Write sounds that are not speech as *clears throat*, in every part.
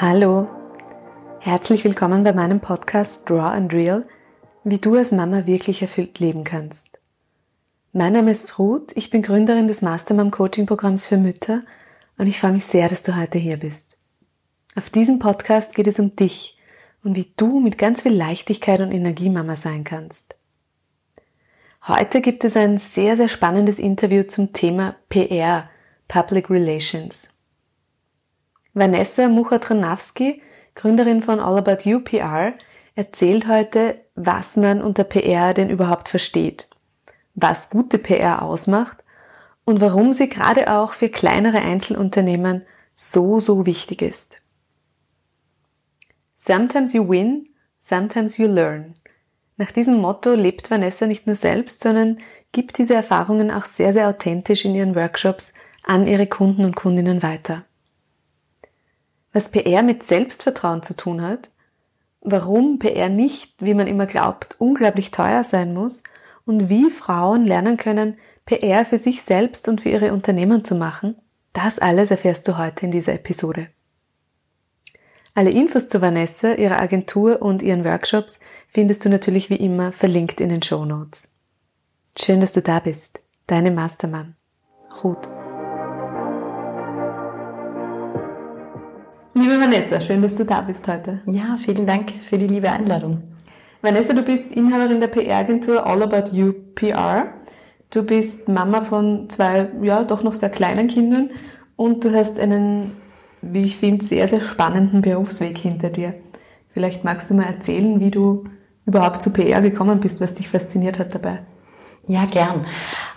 Hallo, herzlich willkommen bei meinem Podcast Draw and Real, wie du als Mama wirklich erfüllt leben kannst. Mein Name ist Ruth, ich bin Gründerin des Mastermom Coaching Programms für Mütter und ich freue mich sehr, dass du heute hier bist. Auf diesem Podcast geht es um dich und wie du mit ganz viel Leichtigkeit und Energie Mama sein kannst. Heute gibt es ein sehr, sehr spannendes Interview zum Thema PR, Public Relations. Vanessa Muchatranowski, Gründerin von All About You PR, erzählt heute, was man unter PR denn überhaupt versteht, was gute PR ausmacht und warum sie gerade auch für kleinere Einzelunternehmen so, so wichtig ist. Sometimes you win, sometimes you learn. Nach diesem Motto lebt Vanessa nicht nur selbst, sondern gibt diese Erfahrungen auch sehr, sehr authentisch in ihren Workshops an ihre Kunden und Kundinnen weiter was PR mit Selbstvertrauen zu tun hat, warum PR nicht, wie man immer glaubt, unglaublich teuer sein muss und wie Frauen lernen können, PR für sich selbst und für ihre Unternehmen zu machen, das alles erfährst du heute in dieser Episode. Alle Infos zu Vanessa, ihrer Agentur und ihren Workshops findest du natürlich wie immer verlinkt in den Show Notes. Schön, dass du da bist. Deine Mastermann. Ruth. Liebe Vanessa, schön, dass du da bist heute. Ja, vielen Dank für die liebe Einladung. Vanessa, du bist Inhaberin der PR-Agentur All About You PR. Du bist Mama von zwei, ja, doch noch sehr kleinen Kindern und du hast einen, wie ich finde, sehr, sehr spannenden Berufsweg hinter dir. Vielleicht magst du mal erzählen, wie du überhaupt zu PR gekommen bist, was dich fasziniert hat dabei. Ja, gern.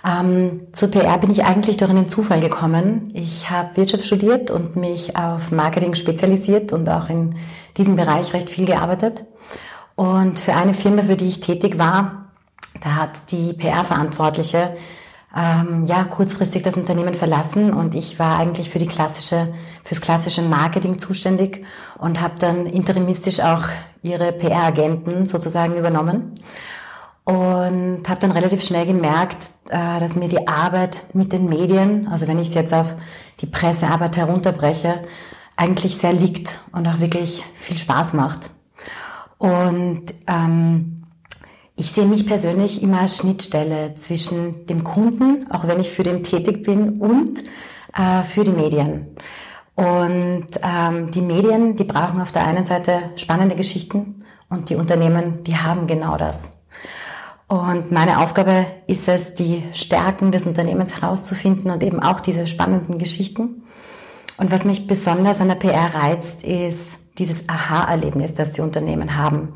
Ähm, zur PR bin ich eigentlich durch einen Zufall gekommen. Ich habe Wirtschaft studiert und mich auf Marketing spezialisiert und auch in diesem Bereich recht viel gearbeitet. Und für eine Firma, für die ich tätig war, da hat die PR-Verantwortliche ähm, ja kurzfristig das Unternehmen verlassen und ich war eigentlich für die klassische fürs klassische Marketing zuständig und habe dann interimistisch auch ihre PR-Agenten sozusagen übernommen und habe dann relativ schnell gemerkt, äh, dass mir die Arbeit mit den Medien, also wenn ich es jetzt auf die Pressearbeit herunterbreche, eigentlich sehr liegt und auch wirklich viel Spaß macht. Und ähm, ich sehe mich persönlich immer als Schnittstelle zwischen dem Kunden, auch wenn ich für den tätig bin, und äh, für die Medien. Und ähm, die Medien, die brauchen auf der einen Seite spannende Geschichten und die Unternehmen, die haben genau das. Und meine Aufgabe ist es, die Stärken des Unternehmens herauszufinden und eben auch diese spannenden Geschichten. Und was mich besonders an der PR reizt, ist dieses Aha-Erlebnis, das die Unternehmen haben,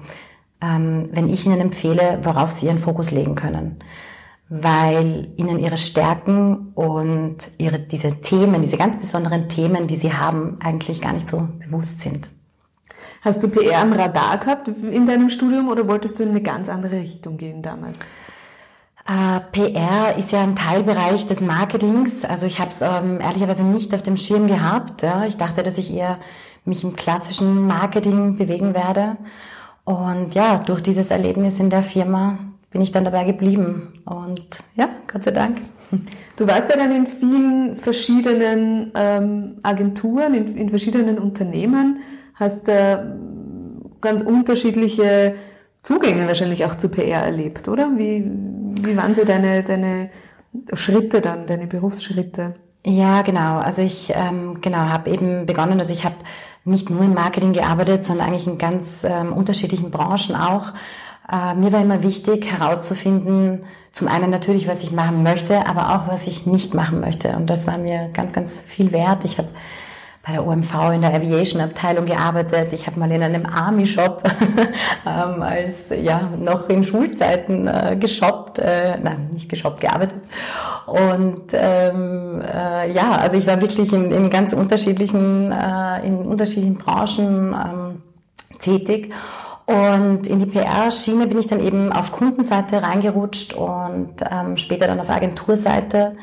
ähm, wenn ich ihnen empfehle, worauf sie ihren Fokus legen können. Weil ihnen ihre Stärken und ihre, diese Themen, diese ganz besonderen Themen, die sie haben, eigentlich gar nicht so bewusst sind. Hast du PR am Radar gehabt in deinem Studium oder wolltest du in eine ganz andere Richtung gehen damals? Uh, äh, PR ist ja ein Teilbereich des Marketings. Also ich habe es ähm, ehrlicherweise nicht auf dem Schirm gehabt. Ja. Ich dachte, dass ich eher mich im klassischen Marketing bewegen werde. Und ja, durch dieses Erlebnis in der Firma bin ich dann dabei geblieben. Und ja, Gott sei Dank. Du warst ja dann in vielen verschiedenen ähm, Agenturen, in, in verschiedenen Unternehmen hast äh, ganz unterschiedliche Zugänge wahrscheinlich auch zu PR erlebt, oder? Wie, wie waren so deine, deine Schritte dann, deine Berufsschritte? Ja, genau. Also ich ähm, genau habe eben begonnen, also ich habe nicht nur im Marketing gearbeitet, sondern eigentlich in ganz ähm, unterschiedlichen Branchen auch. Äh, mir war immer wichtig herauszufinden, zum einen natürlich, was ich machen möchte, aber auch, was ich nicht machen möchte. Und das war mir ganz, ganz viel wert. Ich habe bei der OMV in der Aviation-Abteilung gearbeitet. Ich habe mal in einem Army-Shop *laughs* ähm, als ja noch in Schulzeiten äh, geshoppt, äh, nein, nicht geshoppt, gearbeitet. Und ähm, äh, ja, also ich war wirklich in, in ganz unterschiedlichen, äh, in unterschiedlichen Branchen ähm, tätig. Und in die PR-Schiene bin ich dann eben auf Kundenseite reingerutscht und ähm, später dann auf Agenturseite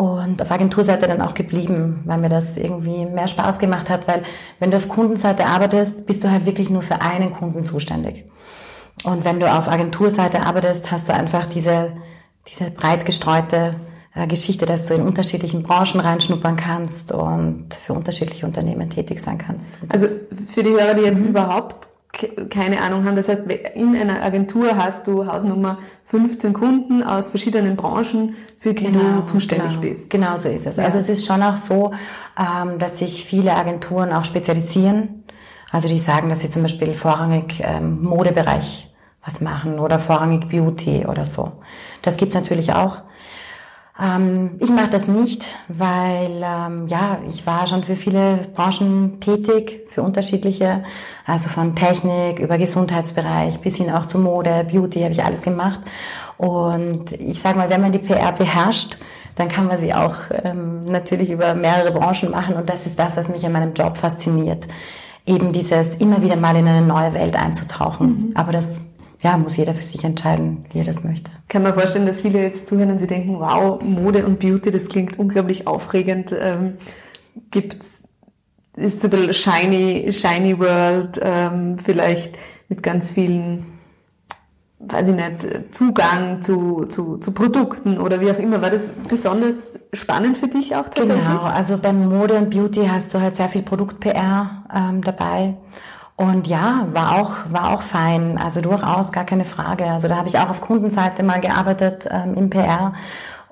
und auf Agenturseite dann auch geblieben, weil mir das irgendwie mehr Spaß gemacht hat, weil wenn du auf Kundenseite arbeitest, bist du halt wirklich nur für einen Kunden zuständig. Und wenn du auf Agenturseite arbeitest, hast du einfach diese, diese breit gestreute äh, Geschichte, dass du in unterschiedlichen Branchen reinschnuppern kannst und für unterschiedliche Unternehmen tätig sein kannst. Also für die Hörer, die jetzt mhm. überhaupt keine Ahnung haben, das heißt, in einer Agentur hast du Hausnummer 15 Kunden aus verschiedenen Branchen, für die genau, du zuständig genau. bist. Genau so ist es. Ja. Also es ist schon auch so, ähm, dass sich viele Agenturen auch spezialisieren. Also die sagen, dass sie zum Beispiel vorrangig ähm, Modebereich was machen oder vorrangig Beauty oder so. Das gibt natürlich auch. Ähm, ich mache das nicht, weil ähm, ja, ich war schon für viele Branchen tätig, für unterschiedliche, also von Technik über Gesundheitsbereich bis hin auch zu Mode, Beauty habe ich alles gemacht. Und ich sage mal, wenn man die PR beherrscht, dann kann man sie auch ähm, natürlich über mehrere Branchen machen. Und das ist das, was mich an meinem Job fasziniert. Eben dieses immer wieder mal in eine neue Welt einzutauchen. Mhm. Aber das ja, muss jeder für sich entscheiden, wie er das möchte. Kann man vorstellen, dass viele jetzt zuhören und sie denken, wow, Mode und Beauty, das klingt unglaublich aufregend. Ähm, gibt's, ist so ein bisschen shiny, shiny world, ähm, vielleicht mit ganz vielen, weiß ich nicht, Zugang zu, zu, zu Produkten oder wie auch immer. War das besonders spannend für dich auch tatsächlich? Genau, also beim Mode und Beauty hast du halt sehr viel Produkt-PR ähm, dabei. Und ja, war auch, war auch fein. Also durchaus gar keine Frage. Also da habe ich auch auf Kundenseite mal gearbeitet ähm, im PR.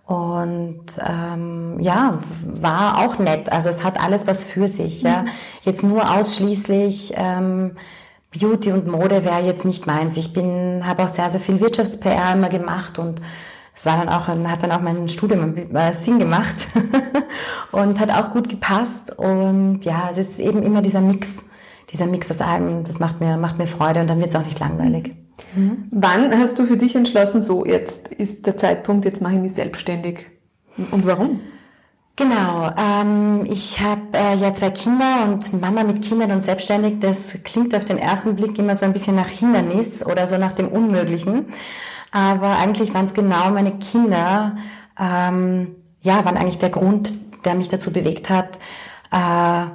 Und ähm, ja, war auch nett. Also es hat alles was für sich. Ja. Mhm. Jetzt nur ausschließlich ähm, Beauty und Mode wäre jetzt nicht meins. Ich bin, habe auch sehr, sehr viel Wirtschafts-PR immer gemacht und es war dann auch, hat dann auch mein Studium äh, Sinn gemacht *laughs* und hat auch gut gepasst. Und ja, es ist eben immer dieser Mix dieser Mix aus allem, das macht mir, macht mir Freude und dann wird es auch nicht langweilig. Mhm. Wann hast du für dich entschlossen, so jetzt ist der Zeitpunkt, jetzt mache ich mich selbstständig? Und warum? Genau, ähm, ich habe äh, ja zwei Kinder und Mama mit Kindern und selbstständig, das klingt auf den ersten Blick immer so ein bisschen nach Hindernis oder so nach dem Unmöglichen. Aber eigentlich waren es genau meine Kinder, ähm, ja, waren eigentlich der Grund, der mich dazu bewegt hat, äh,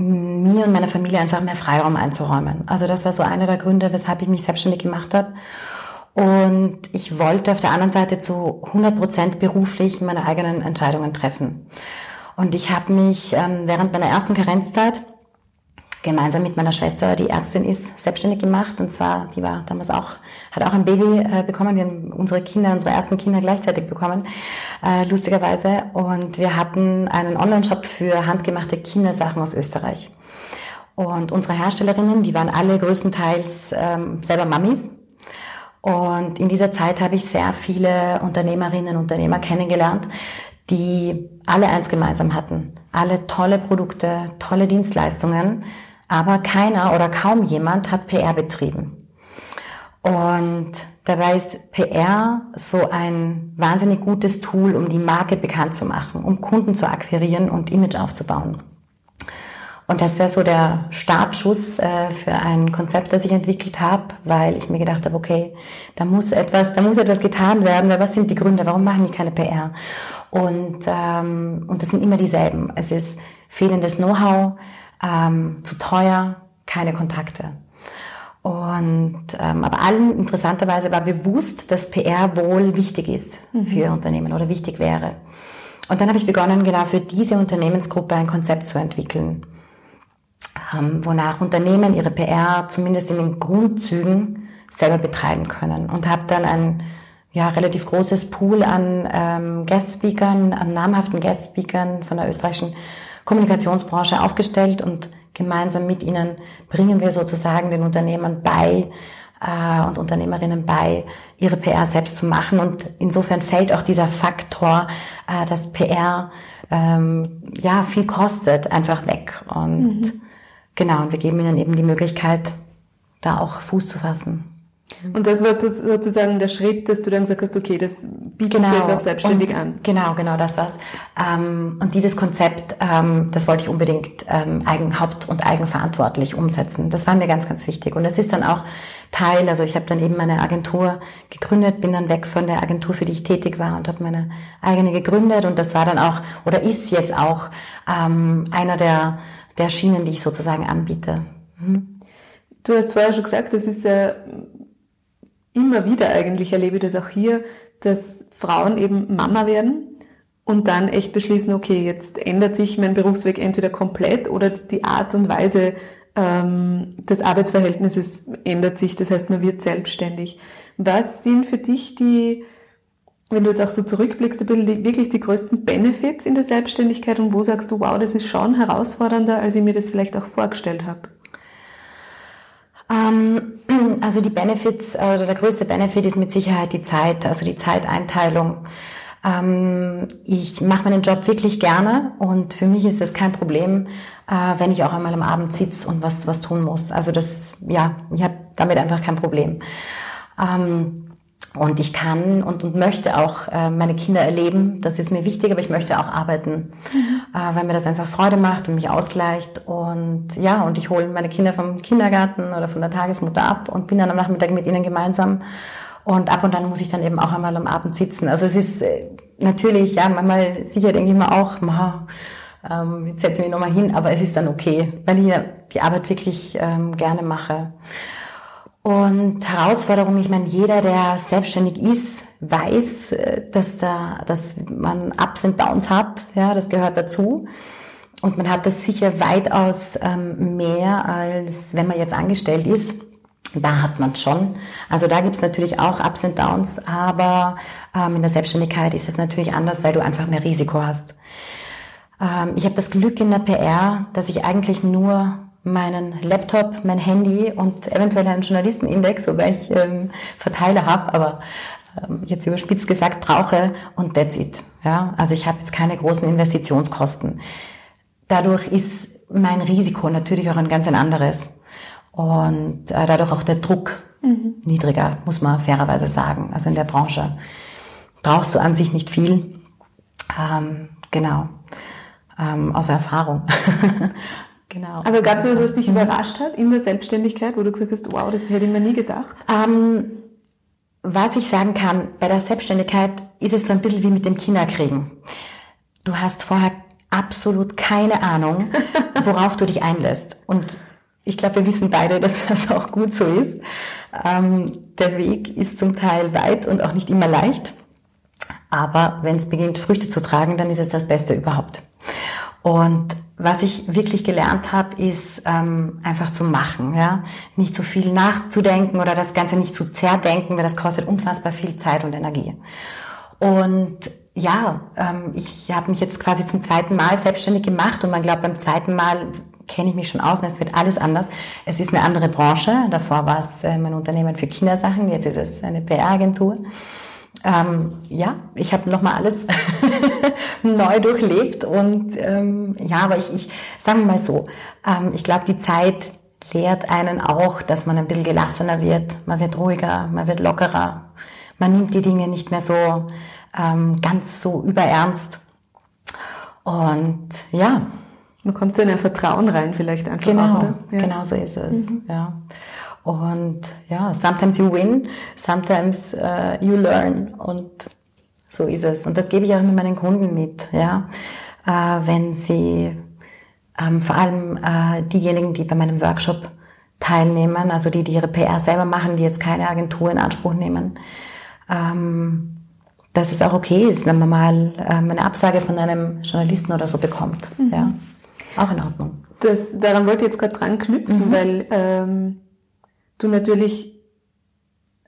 mir und meiner Familie einfach mehr Freiraum einzuräumen. Also das war so einer der Gründe, weshalb ich mich selbstständig gemacht habe. Und ich wollte auf der anderen Seite zu 100 Prozent beruflich meine eigenen Entscheidungen treffen. Und ich habe mich ähm, während meiner ersten Karenzzeit gemeinsam mit meiner Schwester, die Ärztin ist, selbstständig gemacht. Und zwar, die war damals auch, hat auch ein Baby äh, bekommen. Wir haben unsere Kinder, unsere ersten Kinder gleichzeitig bekommen, äh, lustigerweise. Und wir hatten einen Online-Shop für handgemachte Kindersachen aus Österreich. Und unsere Herstellerinnen, die waren alle größtenteils ähm, selber Mamis. Und in dieser Zeit habe ich sehr viele Unternehmerinnen Unternehmer kennengelernt, die alle eins gemeinsam hatten. Alle tolle Produkte, tolle Dienstleistungen, aber keiner oder kaum jemand hat PR betrieben. Und dabei ist PR so ein wahnsinnig gutes Tool, um die Marke bekannt zu machen, um Kunden zu akquirieren und Image aufzubauen. Und das wäre so der Startschuss äh, für ein Konzept, das ich entwickelt habe, weil ich mir gedacht habe, okay, da muss etwas, da muss etwas getan werden, weil was sind die Gründe, warum machen die keine PR? Und, ähm, und das sind immer dieselben. Es ist fehlendes Know-how, ähm, zu teuer, keine Kontakte. Und ähm, aber allen interessanterweise war bewusst, dass PR wohl wichtig ist mhm. für Unternehmen oder wichtig wäre. Und dann habe ich begonnen, genau für diese Unternehmensgruppe ein Konzept zu entwickeln, ähm, wonach Unternehmen ihre PR zumindest in den Grundzügen selber betreiben können. Und habe dann ein ja, relativ großes Pool an ähm, Guest-Speakern, an namhaften Guest-Speakern von der österreichischen Kommunikationsbranche aufgestellt und gemeinsam mit ihnen bringen wir sozusagen den Unternehmern bei äh, und Unternehmerinnen bei, ihre PR selbst zu machen. Und insofern fällt auch dieser Faktor, äh, dass PR ähm, ja viel kostet, einfach weg. Und mhm. genau, und wir geben ihnen eben die Möglichkeit, da auch Fuß zu fassen. Und das war sozusagen der Schritt, dass du dann gesagt hast, okay, das biete genau. ich jetzt auch selbstständig und, an. Genau, genau, das war's. Ähm, und dieses Konzept, ähm, das wollte ich unbedingt ähm, eigen, haupt- und eigenverantwortlich umsetzen. Das war mir ganz, ganz wichtig. Und es ist dann auch Teil, also ich habe dann eben meine Agentur gegründet, bin dann weg von der Agentur, für die ich tätig war und habe meine eigene gegründet. Und das war dann auch, oder ist jetzt auch ähm, einer der, der Schienen, die ich sozusagen anbiete. Mhm. Du hast vorher schon gesagt, das ist ja immer wieder eigentlich erlebe ich das auch hier, dass Frauen eben Mama werden und dann echt beschließen, okay, jetzt ändert sich mein Berufsweg entweder komplett oder die Art und Weise ähm, des Arbeitsverhältnisses ändert sich. Das heißt, man wird selbstständig. Was sind für dich die, wenn du jetzt auch so zurückblickst, wirklich die größten Benefits in der Selbstständigkeit und wo sagst du, wow, das ist schon herausfordernder, als ich mir das vielleicht auch vorgestellt habe? Ähm, *clears throat* also die Benefits, oder der größte Benefit ist mit Sicherheit die Zeit, also die Zeiteinteilung. Ähm, ich mache meinen Job wirklich gerne und für mich ist es kein Problem, äh, wenn ich auch einmal am Abend sitze und was, was tun muss. Also das, ja, ich habe damit einfach kein Problem. Ähm, und ich kann und, und möchte auch äh, meine Kinder erleben. Das ist mir wichtig, aber ich möchte auch arbeiten, mhm. äh, weil mir das einfach Freude macht und mich ausgleicht. Und ja, und ich hole meine Kinder vom Kindergarten oder von der Tagesmutter ab und bin dann am Nachmittag mit ihnen gemeinsam. Und ab und dann muss ich dann eben auch einmal am Abend sitzen. Also es ist äh, natürlich, ja, manchmal sicher denke ich mir auch, ma, ähm, jetzt setze ich mich nochmal hin, aber es ist dann okay, weil ich die Arbeit wirklich ähm, gerne mache. Und Herausforderung, ich meine, jeder, der selbstständig ist, weiß, äh, dass da, dass man Ups und Downs hat. Ja, das gehört dazu. Und man hat das sicher weitaus ähm, mehr, als wenn man jetzt angestellt ist. Da hat man schon. Also da gibt's natürlich auch Ups und Downs, aber ähm, in der Selbstständigkeit ist es natürlich anders, weil du einfach mehr Risiko hast. Ähm, ich habe das Glück in der PR, dass ich eigentlich nur meinen Laptop, mein Handy und eventuell einen Journalistenindex, wobei ich ähm, Verteiler habe, aber ähm, jetzt überspitzt gesagt brauche und that's it. Ja, also ich habe jetzt keine großen Investitionskosten. Dadurch ist mein Risiko natürlich auch ein ganz ein anderes und äh, dadurch auch der Druck mhm. niedriger, muss man fairerweise sagen. Also in der Branche brauchst du an sich nicht viel. Ähm, genau. Ähm, außer Erfahrung. *laughs* Genau. Aber gab es was, was dich mhm. überrascht hat in der Selbstständigkeit, wo du gesagt hast, wow, das hätte ich mir nie gedacht? Ähm, was ich sagen kann, bei der Selbstständigkeit ist es so ein bisschen wie mit dem Kinderkriegen. Du hast vorher absolut keine Ahnung, *laughs* worauf du dich einlässt. Und ich glaube, wir wissen beide, dass das auch gut so ist. Ähm, der Weg ist zum Teil weit und auch nicht immer leicht. Aber wenn es beginnt, Früchte zu tragen, dann ist es das Beste überhaupt. Und was ich wirklich gelernt habe, ist ähm, einfach zu machen, ja, nicht so viel nachzudenken oder das Ganze nicht zu zerdenken, weil das kostet unfassbar viel Zeit und Energie. Und ja, ähm, ich habe mich jetzt quasi zum zweiten Mal selbstständig gemacht und man glaubt, beim zweiten Mal kenne ich mich schon aus und es wird alles anders. Es ist eine andere Branche. Davor war es äh, mein Unternehmen für Kindersachen, jetzt ist es eine PR-Agentur. Ähm, ja, ich habe nochmal alles *laughs* neu durchlebt und ähm, ja, aber ich, ich sagen wir mal so, ähm, ich glaube, die Zeit lehrt einen auch, dass man ein bisschen gelassener wird, man wird ruhiger, man wird lockerer, man nimmt die Dinge nicht mehr so ähm, ganz so überernst und ja. Man kommt zu einem Vertrauen rein vielleicht einfach genau, auch, oder? Ja. Genau so ist es, mhm. ja. Und ja, sometimes you win, sometimes uh, you learn und so ist es. Und das gebe ich auch immer meinen Kunden mit, ja. Äh, wenn sie, ähm, vor allem äh, diejenigen, die bei meinem Workshop teilnehmen, also die, die ihre PR selber machen, die jetzt keine Agentur in Anspruch nehmen, ähm, dass es auch okay ist, wenn man mal ähm, eine Absage von einem Journalisten oder so bekommt. Mhm. Ja, auch in Ordnung. Das, daran wollte ich jetzt gerade dran knüpfen, mhm. weil ähm, du natürlich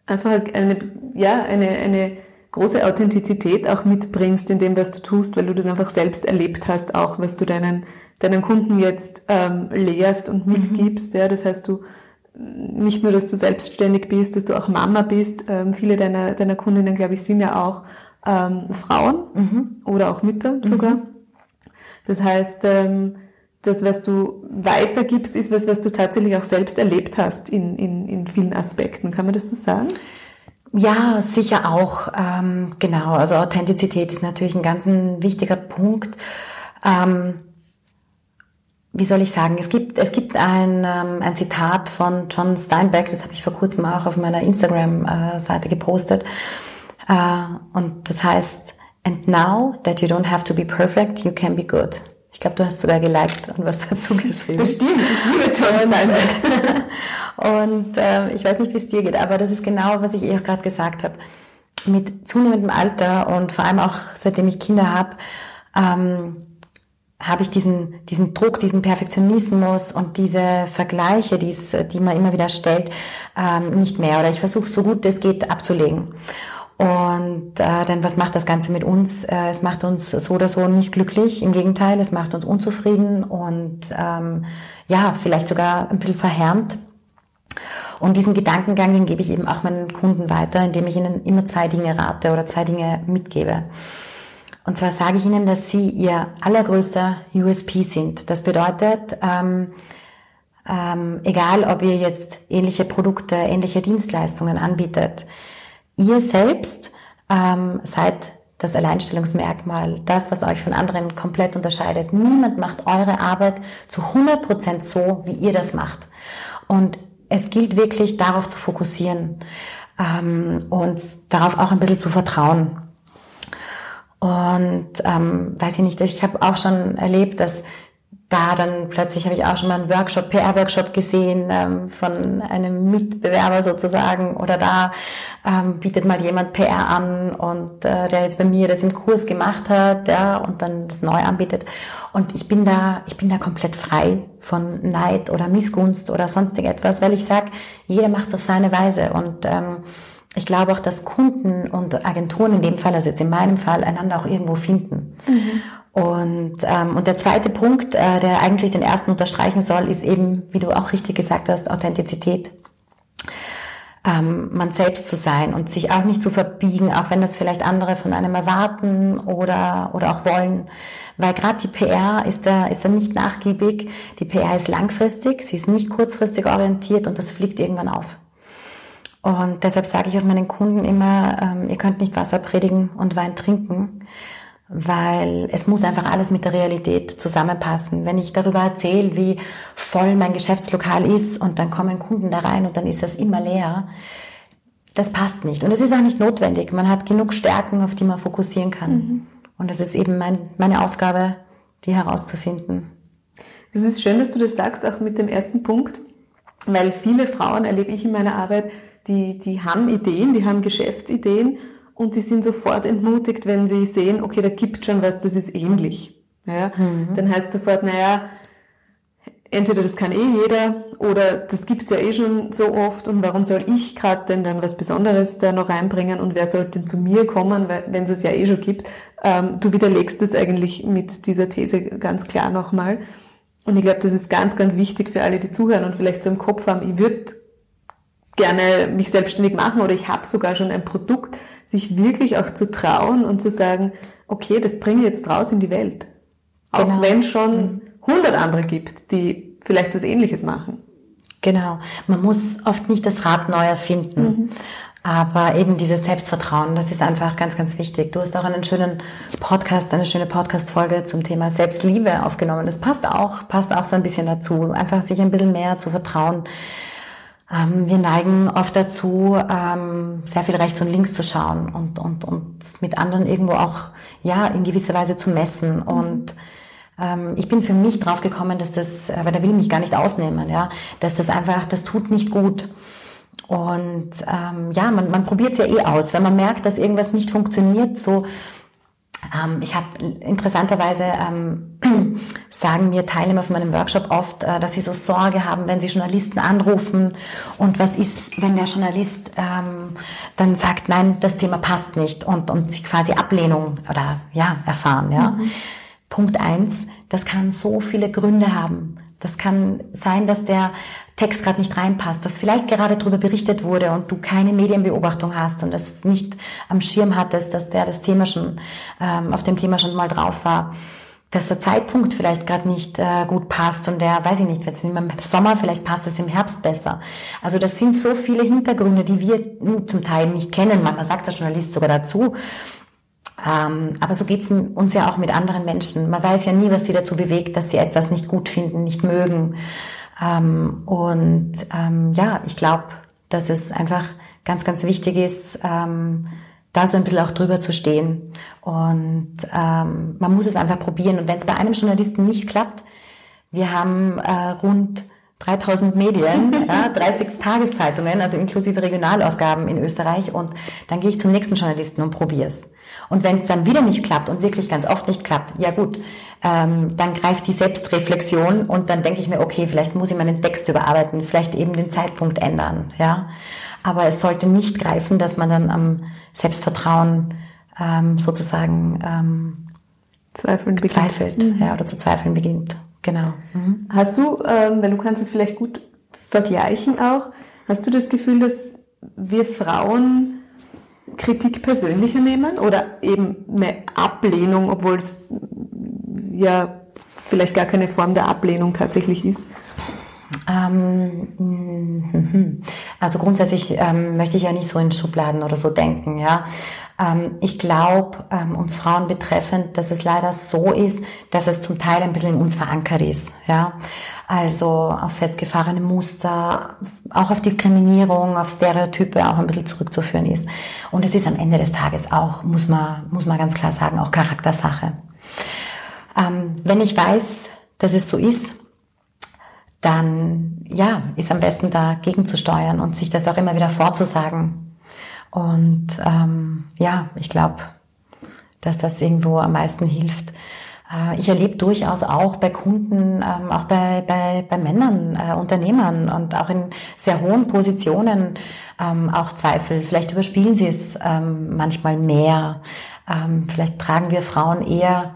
einfach eine, ja, eine, eine große Authentizität auch mitbringst in dem, was du tust, weil du das einfach selbst erlebt hast, auch was du deinen, deinen Kunden jetzt ähm, lehrst und mhm. mitgibst. Mhm. Ja, das heißt, du nicht nur, dass du selbstständig bist, dass du auch Mama bist. Ähm, viele deiner, deiner Kundinnen, glaube ich, sind ja auch ähm, Frauen mhm. oder auch Mütter sogar. Mhm. Das heißt, ähm, das, was du weitergibst, ist was, was du tatsächlich auch selbst erlebt hast in, in, in vielen Aspekten. Kann man das so sagen? Ja, sicher auch. Ähm, genau, also Authentizität ist natürlich ein ganz ein wichtiger Punkt. Ähm, wie soll ich sagen? Es gibt, es gibt ein, ähm, ein Zitat von John Steinbeck, das habe ich vor kurzem auch auf meiner Instagram-Seite gepostet. Äh, und das heißt, And now that you don't have to be perfect, you can be good. Ich glaube, du hast sogar geliked und was *laughs* dazu geschrieben. Bestimmt, ich liebe Steinbeck. *laughs* und äh, ich weiß nicht, wie es dir geht, aber das ist genau, was ich eh auch gerade gesagt habe. mit zunehmendem Alter und vor allem auch seitdem ich Kinder habe, ähm, habe ich diesen, diesen Druck, diesen Perfektionismus und diese Vergleiche, die's, die man immer wieder stellt, ähm, nicht mehr. Oder ich versuche so gut es geht abzulegen. Und äh, denn was macht das Ganze mit uns? Äh, es macht uns so oder so nicht glücklich. Im Gegenteil, es macht uns unzufrieden und ähm, ja, vielleicht sogar ein bisschen verhärmt. Und diesen Gedankengang, den gebe ich eben auch meinen Kunden weiter, indem ich ihnen immer zwei Dinge rate oder zwei Dinge mitgebe. Und zwar sage ich ihnen, dass sie ihr allergrößter USP sind. Das bedeutet, ähm, ähm, egal ob ihr jetzt ähnliche Produkte, ähnliche Dienstleistungen anbietet, ihr selbst ähm, seid das Alleinstellungsmerkmal, das, was euch von anderen komplett unterscheidet. Niemand macht eure Arbeit zu 100 Prozent so, wie ihr das macht. Und es gilt wirklich darauf zu fokussieren ähm, und darauf auch ein bisschen zu vertrauen. Und ähm, weiß ich nicht, ich habe auch schon erlebt, dass da dann plötzlich habe ich auch schon mal einen Workshop, PR-Workshop gesehen ähm, von einem Mitbewerber sozusagen oder da ähm, bietet mal jemand PR an und äh, der jetzt bei mir das im Kurs gemacht hat, ja, und dann das neu anbietet. Und ich bin da, ich bin da komplett frei von Neid oder Missgunst oder sonstig etwas, weil ich sage, jeder macht es auf seine Weise und ähm, ich glaube auch, dass Kunden und Agenturen in dem Fall, also jetzt in meinem Fall, einander auch irgendwo finden. Mhm. Und, ähm, und der zweite Punkt, äh, der eigentlich den ersten unterstreichen soll, ist eben, wie du auch richtig gesagt hast, Authentizität. Ähm, man selbst zu sein und sich auch nicht zu verbiegen, auch wenn das vielleicht andere von einem erwarten oder, oder auch wollen. Weil gerade die PR ist da, ist da nicht nachgiebig. Die PR ist langfristig, sie ist nicht kurzfristig orientiert und das fliegt irgendwann auf. Und deshalb sage ich auch meinen Kunden immer, ähm, ihr könnt nicht Wasser predigen und Wein trinken weil es muss einfach alles mit der Realität zusammenpassen. Wenn ich darüber erzähle, wie voll mein Geschäftslokal ist und dann kommen Kunden da rein und dann ist das immer leer, das passt nicht. Und es ist auch nicht notwendig. Man hat genug Stärken, auf die man fokussieren kann. Mhm. Und das ist eben mein, meine Aufgabe, die herauszufinden. Es ist schön, dass du das sagst, auch mit dem ersten Punkt, weil viele Frauen erlebe ich in meiner Arbeit, die, die haben Ideen, die haben Geschäftsideen und die sind sofort entmutigt, wenn sie sehen, okay, da gibt schon was, das ist ähnlich. Ja? Mhm. Dann heißt sofort, naja, entweder das kann eh jeder oder das gibt's ja eh schon so oft und warum soll ich gerade denn dann was Besonderes da noch reinbringen und wer sollte denn zu mir kommen, wenn es es ja eh schon gibt. Ähm, du widerlegst das eigentlich mit dieser These ganz klar nochmal. Und ich glaube, das ist ganz, ganz wichtig für alle, die zuhören und vielleicht so im Kopf haben, ich würde gerne mich selbstständig machen oder ich habe sogar schon ein Produkt, sich wirklich auch zu trauen und zu sagen, okay, das bringe ich jetzt raus in die Welt. Auch genau. wenn schon hundert andere gibt, die vielleicht was ähnliches machen. Genau. Man muss oft nicht das Rad neu erfinden. Mhm. Aber eben dieses Selbstvertrauen, das ist einfach ganz, ganz wichtig. Du hast auch einen schönen Podcast, eine schöne Podcast-Folge zum Thema Selbstliebe aufgenommen. Das passt auch, passt auch so ein bisschen dazu. Einfach sich ein bisschen mehr zu vertrauen, ähm, wir neigen oft dazu, ähm, sehr viel rechts und links zu schauen und, und, und mit anderen irgendwo auch, ja, in gewisser Weise zu messen. Mhm. Und ähm, ich bin für mich drauf gekommen, dass das, äh, weil da will ich mich gar nicht ausnehmen, ja, dass das einfach, das tut nicht gut. Und ähm, ja, man, man probiert es ja eh aus. Wenn man merkt, dass irgendwas nicht funktioniert, so ähm, ich habe interessanterweise ähm, *clears throat* sagen mir Teilnehmer von meinem Workshop oft, äh, dass sie so Sorge haben, wenn sie Journalisten anrufen und was ist, wenn der Journalist ähm, dann sagt, nein, das Thema passt nicht und, und sie quasi Ablehnung oder ja erfahren. Ja. Mhm. Punkt eins, das kann so viele Gründe haben. Das kann sein, dass der Text gerade nicht reinpasst, dass vielleicht gerade darüber berichtet wurde und du keine Medienbeobachtung hast und das nicht am Schirm hattest, dass der das Thema schon ähm, auf dem Thema schon mal drauf war, dass der Zeitpunkt vielleicht gerade nicht äh, gut passt und der, weiß ich nicht, es im Sommer vielleicht passt es im Herbst besser. Also das sind so viele Hintergründe, die wir zum Teil nicht kennen. Manchmal sagt der Journalist sogar dazu. Ähm, aber so geht's uns ja auch mit anderen Menschen. Man weiß ja nie, was sie dazu bewegt, dass sie etwas nicht gut finden, nicht mögen. Ähm, und ähm, ja, ich glaube, dass es einfach ganz, ganz wichtig ist, ähm, da so ein bisschen auch drüber zu stehen. Und ähm, man muss es einfach probieren. Und wenn es bei einem Journalisten nicht klappt, wir haben äh, rund 3000 Medien, *laughs* ja, 30 Tageszeitungen, also inklusive Regionalausgaben in Österreich und dann gehe ich zum nächsten Journalisten und probiere es. Und wenn es dann wieder nicht klappt und wirklich ganz oft nicht klappt, ja gut, ähm, dann greift die Selbstreflexion und dann denke ich mir, okay, vielleicht muss ich meinen Text überarbeiten, vielleicht eben den Zeitpunkt ändern, ja. Aber es sollte nicht greifen, dass man dann am Selbstvertrauen ähm, sozusagen ähm, Zweifeln zweifelt, mhm. ja, oder zu zweifeln beginnt. Genau. Mhm. Hast du, ähm, weil du kannst es vielleicht gut vergleichen auch, hast du das Gefühl, dass wir Frauen Kritik persönlicher nehmen oder eben eine Ablehnung, obwohl es ja vielleicht gar keine Form der Ablehnung tatsächlich ist? Ähm, mhm. also grundsätzlich ähm, möchte ich ja nicht so in Schubladen oder so denken, ja. Ähm, ich glaube, ähm, uns Frauen betreffend, dass es leider so ist, dass es zum Teil ein bisschen in uns verankert ist, ja. Also auf festgefahrene Muster, auch auf Diskriminierung, auf Stereotype auch ein bisschen zurückzuführen ist. Und es ist am Ende des Tages auch, muss man, muss man ganz klar sagen, auch Charaktersache. Ähm, wenn ich weiß, dass es so ist, dann ja, ist am besten dagegen zu steuern und sich das auch immer wieder vorzusagen. Und ähm, ja, ich glaube, dass das irgendwo am meisten hilft. Äh, ich erlebe durchaus auch bei Kunden, ähm, auch bei, bei, bei Männern, äh, Unternehmern und auch in sehr hohen Positionen ähm, auch Zweifel. Vielleicht überspielen sie es ähm, manchmal mehr. Ähm, vielleicht tragen wir Frauen eher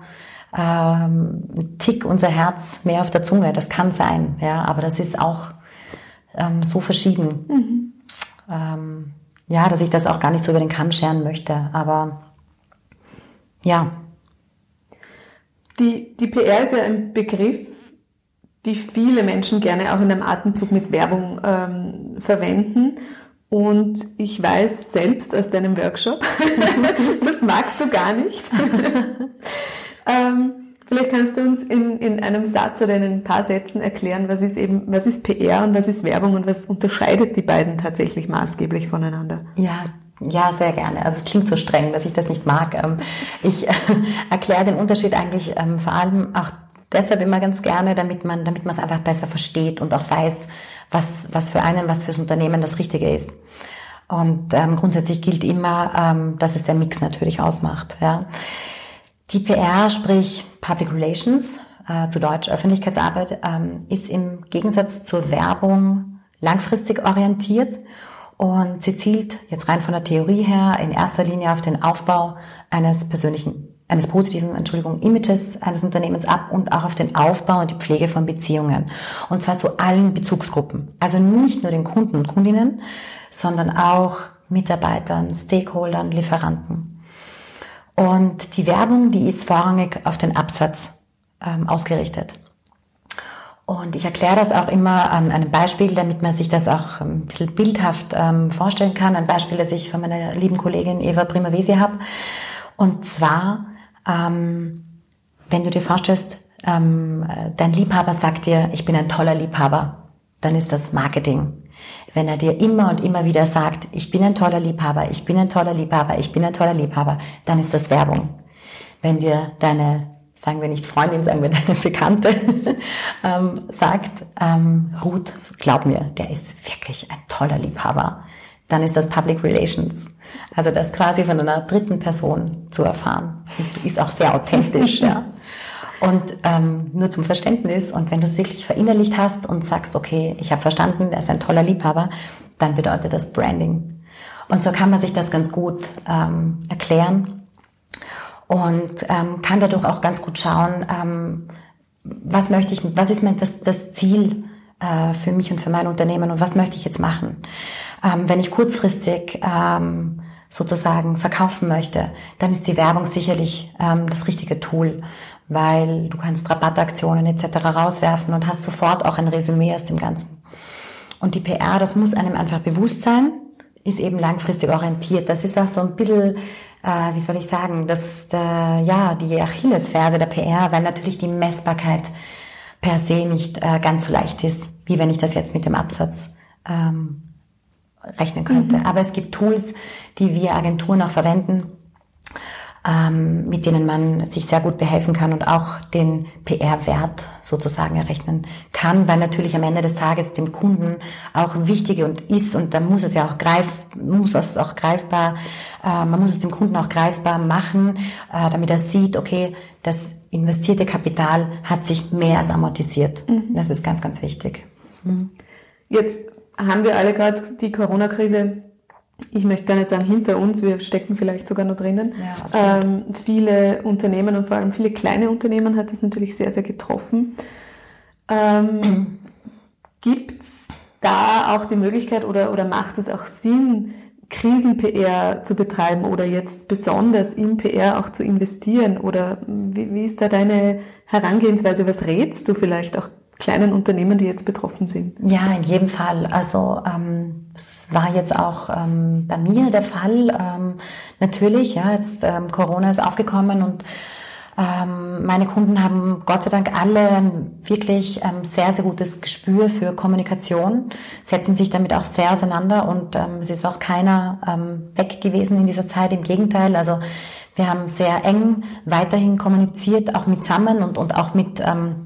ähm, Tick unser Herz mehr auf der Zunge. Das kann sein, ja, aber das ist auch ähm, so verschieden. Mhm. Ähm, ja, dass ich das auch gar nicht so über den Kamm scheren möchte. Aber ja. Die, die PR ist ja ein Begriff, die viele Menschen gerne auch in einem Atemzug mit Werbung ähm, verwenden. Und ich weiß selbst aus deinem Workshop, *laughs* das magst du gar nicht. *laughs* Ähm, vielleicht kannst du uns in, in einem Satz oder in ein paar Sätzen erklären, was ist eben, was ist PR und was ist Werbung und was unterscheidet die beiden tatsächlich maßgeblich voneinander? Ja, ja, sehr gerne. Also es klingt so streng, dass ich das nicht mag. Ähm, ich äh, erkläre den Unterschied eigentlich ähm, vor allem auch deshalb immer ganz gerne, damit man, damit man es einfach besser versteht und auch weiß, was, was für einen, was fürs Unternehmen das Richtige ist. Und ähm, grundsätzlich gilt immer, ähm, dass es der Mix natürlich ausmacht. Ja. Die PR, sprich Public Relations, äh, zu Deutsch Öffentlichkeitsarbeit, ähm, ist im Gegensatz zur Werbung langfristig orientiert und sie zielt jetzt rein von der Theorie her in erster Linie auf den Aufbau eines persönlichen, eines positiven, Entschuldigung, Images eines Unternehmens ab und auch auf den Aufbau und die Pflege von Beziehungen. Und zwar zu allen Bezugsgruppen. Also nicht nur den Kunden und Kundinnen, sondern auch Mitarbeitern, Stakeholdern, Lieferanten. Und die Werbung, die ist vorrangig auf den Absatz ähm, ausgerichtet. Und ich erkläre das auch immer an einem Beispiel, damit man sich das auch ein bisschen bildhaft ähm, vorstellen kann. Ein Beispiel, das ich von meiner lieben Kollegin Eva Primavesi habe. Und zwar, ähm, wenn du dir vorstellst, ähm, dein Liebhaber sagt dir, ich bin ein toller Liebhaber, dann ist das Marketing. Wenn er dir immer und immer wieder sagt, ich bin ein toller Liebhaber, ich bin ein toller Liebhaber, ich bin ein toller Liebhaber, dann ist das Werbung. Wenn dir deine, sagen wir nicht Freundin, sagen wir *laughs* deine Bekannte, ähm, sagt, ähm, Ruth, glaub mir, der ist wirklich ein toller Liebhaber, dann ist das Public Relations. Also das quasi von einer dritten Person zu erfahren. Ist auch sehr authentisch, *laughs* ja. Und ähm, nur zum Verständnis, und wenn du es wirklich verinnerlicht hast und sagst, okay, ich habe verstanden, er ist ein toller Liebhaber, dann bedeutet das Branding. Und so kann man sich das ganz gut ähm, erklären und ähm, kann dadurch auch ganz gut schauen, ähm, was möchte ich, was ist mein das, das Ziel äh, für mich und für mein Unternehmen und was möchte ich jetzt machen. Ähm, wenn ich kurzfristig ähm, sozusagen verkaufen möchte, dann ist die Werbung sicherlich ähm, das richtige Tool weil du kannst Rabattaktionen etc. rauswerfen und hast sofort auch ein Resümee aus dem Ganzen. Und die PR, das muss einem einfach bewusst sein, ist eben langfristig orientiert. Das ist auch so ein bisschen, äh, wie soll ich sagen, das, der, ja, die Achillesferse der PR, weil natürlich die Messbarkeit per se nicht äh, ganz so leicht ist, wie wenn ich das jetzt mit dem Absatz ähm, rechnen könnte. Mhm. Aber es gibt Tools, die wir Agenturen auch verwenden, ähm, mit denen man sich sehr gut behelfen kann und auch den PR-Wert sozusagen errechnen kann, weil natürlich am Ende des Tages dem Kunden auch wichtig und ist und da muss es ja auch greif, muss es auch greifbar, äh, man muss es dem Kunden auch greifbar machen, äh, damit er sieht, okay, das investierte Kapital hat sich mehr als amortisiert. Mhm. Das ist ganz, ganz wichtig. Mhm. Jetzt haben wir alle gerade die Corona-Krise ich möchte gar nicht sagen hinter uns, wir stecken vielleicht sogar noch drinnen. Ja, ähm, viele Unternehmen und vor allem viele kleine Unternehmen hat das natürlich sehr, sehr getroffen. Ähm, *clears throat* Gibt es da auch die Möglichkeit oder, oder macht es auch Sinn, Krisen-PR zu betreiben oder jetzt besonders im PR auch zu investieren? Oder wie, wie ist da deine Herangehensweise? Was rätst du vielleicht auch kleinen Unternehmen, die jetzt betroffen sind? Ja, in jedem Fall. Also ähm, es war jetzt auch ähm, bei mir der Fall. Ähm, natürlich, ja, jetzt ähm, Corona ist aufgekommen und ähm, meine Kunden haben Gott sei Dank alle ein wirklich ähm, sehr, sehr gutes Gespür für Kommunikation, setzen sich damit auch sehr auseinander und ähm, es ist auch keiner ähm, weg gewesen in dieser Zeit. Im Gegenteil, also wir haben sehr eng weiterhin kommuniziert, auch mit zusammen und, und auch mit ähm,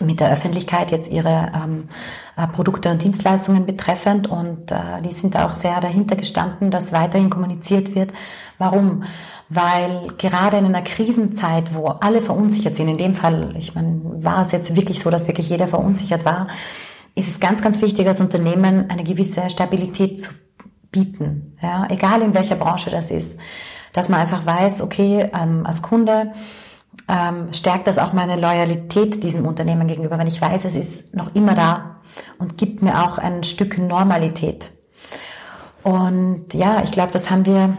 mit der Öffentlichkeit jetzt ihre ähm, äh, Produkte und Dienstleistungen betreffend und äh, die sind auch sehr dahinter gestanden, dass weiterhin kommuniziert wird. Warum? Weil gerade in einer Krisenzeit, wo alle verunsichert sind, in dem Fall, ich meine, war es jetzt wirklich so, dass wirklich jeder verunsichert war, ist es ganz, ganz wichtig als Unternehmen eine gewisse Stabilität zu bieten, ja, egal in welcher Branche das ist, dass man einfach weiß, okay, ähm, als Kunde ähm, stärkt das auch meine Loyalität diesem Unternehmen gegenüber, wenn ich weiß, es ist noch immer da und gibt mir auch ein Stück Normalität. Und ja, ich glaube, das haben wir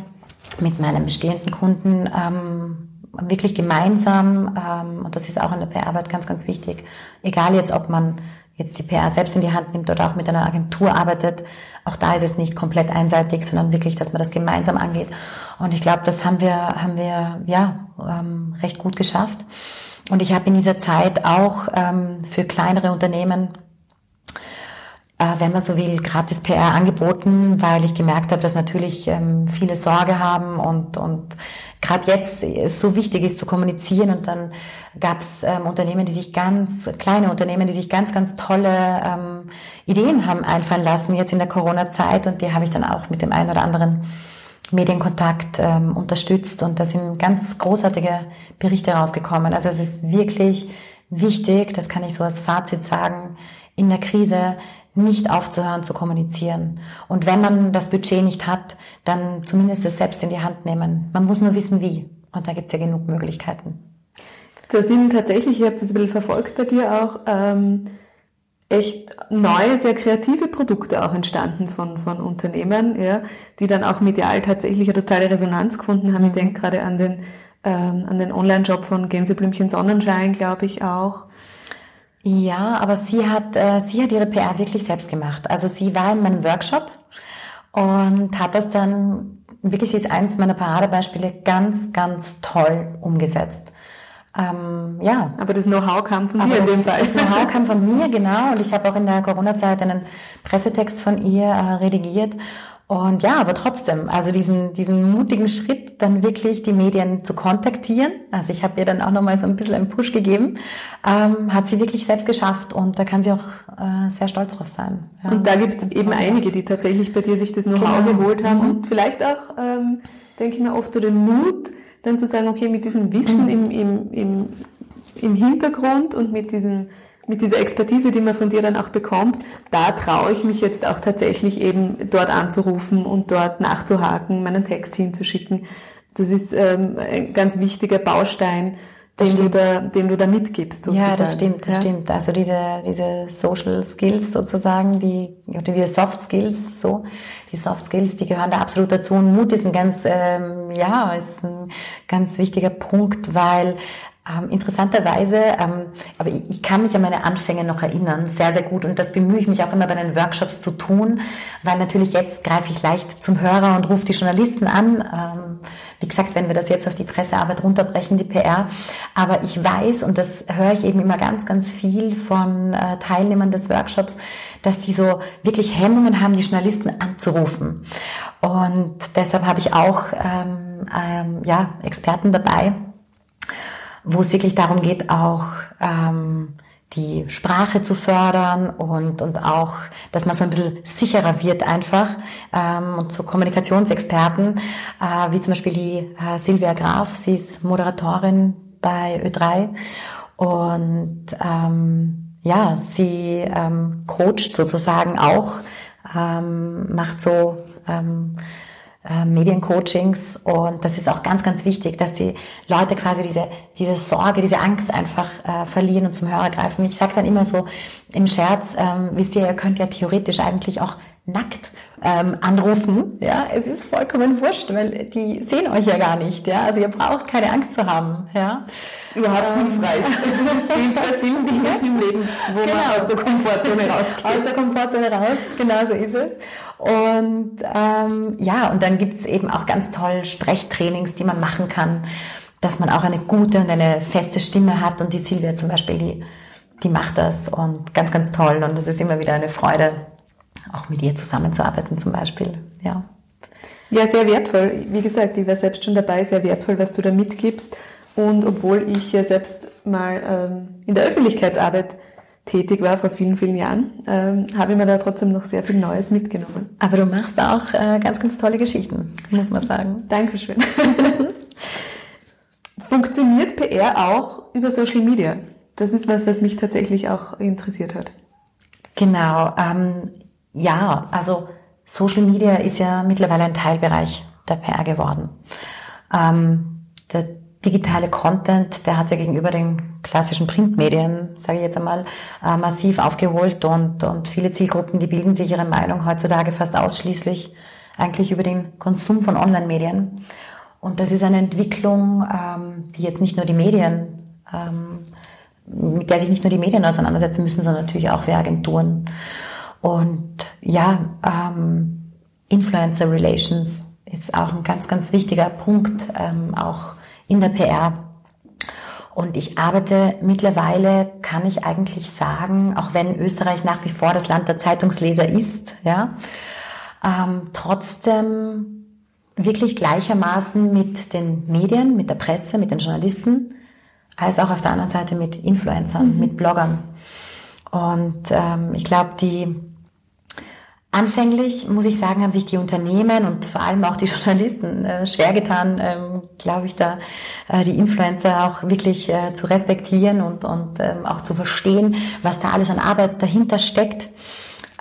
mit meinen bestehenden Kunden ähm, wirklich gemeinsam, ähm, und das ist auch in der PR-Arbeit ganz, ganz wichtig, egal jetzt, ob man jetzt die PR selbst in die Hand nimmt oder auch mit einer Agentur arbeitet, auch da ist es nicht komplett einseitig, sondern wirklich, dass man das gemeinsam angeht. Und ich glaube, das haben wir, haben wir ja ähm, recht gut geschafft. Und ich habe in dieser Zeit auch ähm, für kleinere Unternehmen äh, wenn man so will, gratis PR angeboten, weil ich gemerkt habe, dass natürlich ähm, viele Sorge haben und, und gerade jetzt es so wichtig ist zu kommunizieren. Und dann gab es ähm, Unternehmen, die sich ganz, kleine Unternehmen, die sich ganz, ganz tolle ähm, Ideen haben einfallen lassen jetzt in der Corona-Zeit und die habe ich dann auch mit dem einen oder anderen Medienkontakt ähm, unterstützt und da sind ganz großartige Berichte rausgekommen. Also es ist wirklich wichtig, das kann ich so als Fazit sagen, in der Krise nicht aufzuhören zu kommunizieren. Und wenn man das Budget nicht hat, dann zumindest es selbst in die Hand nehmen. Man muss nur wissen, wie. Und da gibt es ja genug Möglichkeiten. Da sind tatsächlich, ich habe das ein bisschen verfolgt bei dir auch, ähm, echt neue, sehr kreative Produkte auch entstanden von, von Unternehmen, ja, die dann auch medial tatsächlich eine totale Resonanz gefunden haben. Ich mhm. denke gerade an den, ähm, an den Online-Job von Gänseblümchen Sonnenschein, glaube ich auch. Ja, aber sie hat, äh, sie hat ihre PR wirklich selbst gemacht. Also sie war in meinem Workshop und hat das dann, wirklich sie ist eins meiner Paradebeispiele, ganz, ganz toll umgesetzt. Ähm, ja. Aber das Know-how kam von dir in dem Fall. Das Know-how *laughs* kam von mir, genau. Und ich habe auch in der Corona-Zeit einen Pressetext von ihr äh, redigiert und ja, aber trotzdem, also diesen, diesen mutigen Schritt, dann wirklich die Medien zu kontaktieren. Also ich habe ihr dann auch nochmal so ein bisschen einen Push gegeben, ähm, hat sie wirklich selbst geschafft und da kann sie auch äh, sehr stolz drauf sein. Ja, und da gibt es eben einige, die tatsächlich bei dir sich das Know-how genau. geholt haben mhm. und vielleicht auch, ähm, denke ich mir oft, so den Mut, dann zu sagen, okay, mit diesem Wissen mhm. im, im, im, im Hintergrund und mit diesem mit dieser Expertise, die man von dir dann auch bekommt, da traue ich mich jetzt auch tatsächlich eben dort anzurufen und dort nachzuhaken, meinen Text hinzuschicken. Das ist ähm, ein ganz wichtiger Baustein, den du, da, den du da mitgibst. Sozusagen. Ja, das stimmt, das ja? stimmt. Also diese, diese Social Skills sozusagen, die, oder diese Soft Skills, so, die Soft Skills, die gehören da absolut dazu. Und Mut ist ein ganz, ähm, ja, ist ein ganz wichtiger Punkt, weil ähm, interessanterweise, ähm, aber ich, ich, kann mich an meine Anfänge noch erinnern, sehr, sehr gut. Und das bemühe ich mich auch immer bei den Workshops zu tun, weil natürlich jetzt greife ich leicht zum Hörer und rufe die Journalisten an. Ähm, wie gesagt, wenn wir das jetzt auf die Pressearbeit runterbrechen, die PR. Aber ich weiß, und das höre ich eben immer ganz, ganz viel von äh, Teilnehmern des Workshops, dass sie so wirklich Hemmungen haben, die Journalisten anzurufen. Und deshalb habe ich auch ähm, ähm, ja, Experten dabei, wo es wirklich darum geht, auch ähm, die Sprache zu fördern und, und auch, dass man so ein bisschen sicherer wird einfach ähm, und so Kommunikationsexperten, äh, wie zum Beispiel die äh, Silvia Graf, sie ist Moderatorin bei Ö3 und ähm, ja, sie ähm, coacht sozusagen auch, ähm, macht so ähm, äh, Mediencoachings und das ist auch ganz, ganz wichtig, dass die Leute quasi diese, diese Sorge, diese Angst einfach äh, verlieren und zum Hörer greifen. Ich sage dann immer so im Scherz, ähm, wisst ihr, ihr könnt ja theoretisch eigentlich auch nackt ähm, anrufen. Ja, es ist vollkommen wurscht, weil die sehen euch ja gar nicht. Ja, also ihr braucht keine Angst zu haben. Ja, das ist überhaupt ähm, hilfreich. *laughs* Das gilt bei vielen Dingen im Leben, wo genau. man aus der Komfortzone *laughs* rausgeht. Aus der Komfortzone raus, genau so ist es. Und ähm, ja, und dann gibt's eben auch ganz toll Sprechtrainings, die man machen kann, dass man auch eine gute und eine feste Stimme hat. Und die Silvia zum Beispiel, die, die macht das und ganz, ganz toll. Und es ist immer wieder eine Freude, auch mit ihr zusammenzuarbeiten zum Beispiel. Ja. Ja, sehr wertvoll. Wie gesagt, ich war selbst schon dabei, sehr wertvoll, was du da mitgibst. Und obwohl ich ja selbst mal ähm, in der Öffentlichkeitsarbeit tätig war vor vielen, vielen Jahren, ähm, habe ich mir da trotzdem noch sehr viel Neues mitgenommen. Aber du machst auch äh, ganz, ganz tolle Geschichten, muss man sagen. Dankeschön. *laughs* Funktioniert PR auch über Social Media? Das ist was, was mich tatsächlich auch interessiert hat. Genau. Ähm, ja, also Social Media ist ja mittlerweile ein Teilbereich der PR geworden. Ähm, der digitale Content, der hat ja gegenüber den klassischen Printmedien, sage ich jetzt einmal, äh, massiv aufgeholt und, und viele Zielgruppen, die bilden sich ihre Meinung heutzutage fast ausschließlich eigentlich über den Konsum von Online-Medien. Und das ist eine Entwicklung, ähm, die jetzt nicht nur die Medien, ähm, mit der sich nicht nur die Medien auseinandersetzen müssen, sondern natürlich auch wir Agenturen. Und ja, ähm, Influencer Relations ist auch ein ganz, ganz wichtiger Punkt, ähm, auch in der PR. Und ich arbeite mittlerweile, kann ich eigentlich sagen, auch wenn Österreich nach wie vor das Land der Zeitungsleser ist, ja, ähm, trotzdem wirklich gleichermaßen mit den Medien, mit der Presse, mit den Journalisten, als auch auf der anderen Seite mit Influencern, mhm. mit Bloggern. Und ähm, ich glaube, die Anfänglich, muss ich sagen, haben sich die Unternehmen und vor allem auch die *laughs* Journalisten äh, schwer getan, ähm, glaube ich, da äh, die Influencer auch wirklich äh, zu respektieren und, und ähm, auch zu verstehen, was da alles an Arbeit dahinter steckt.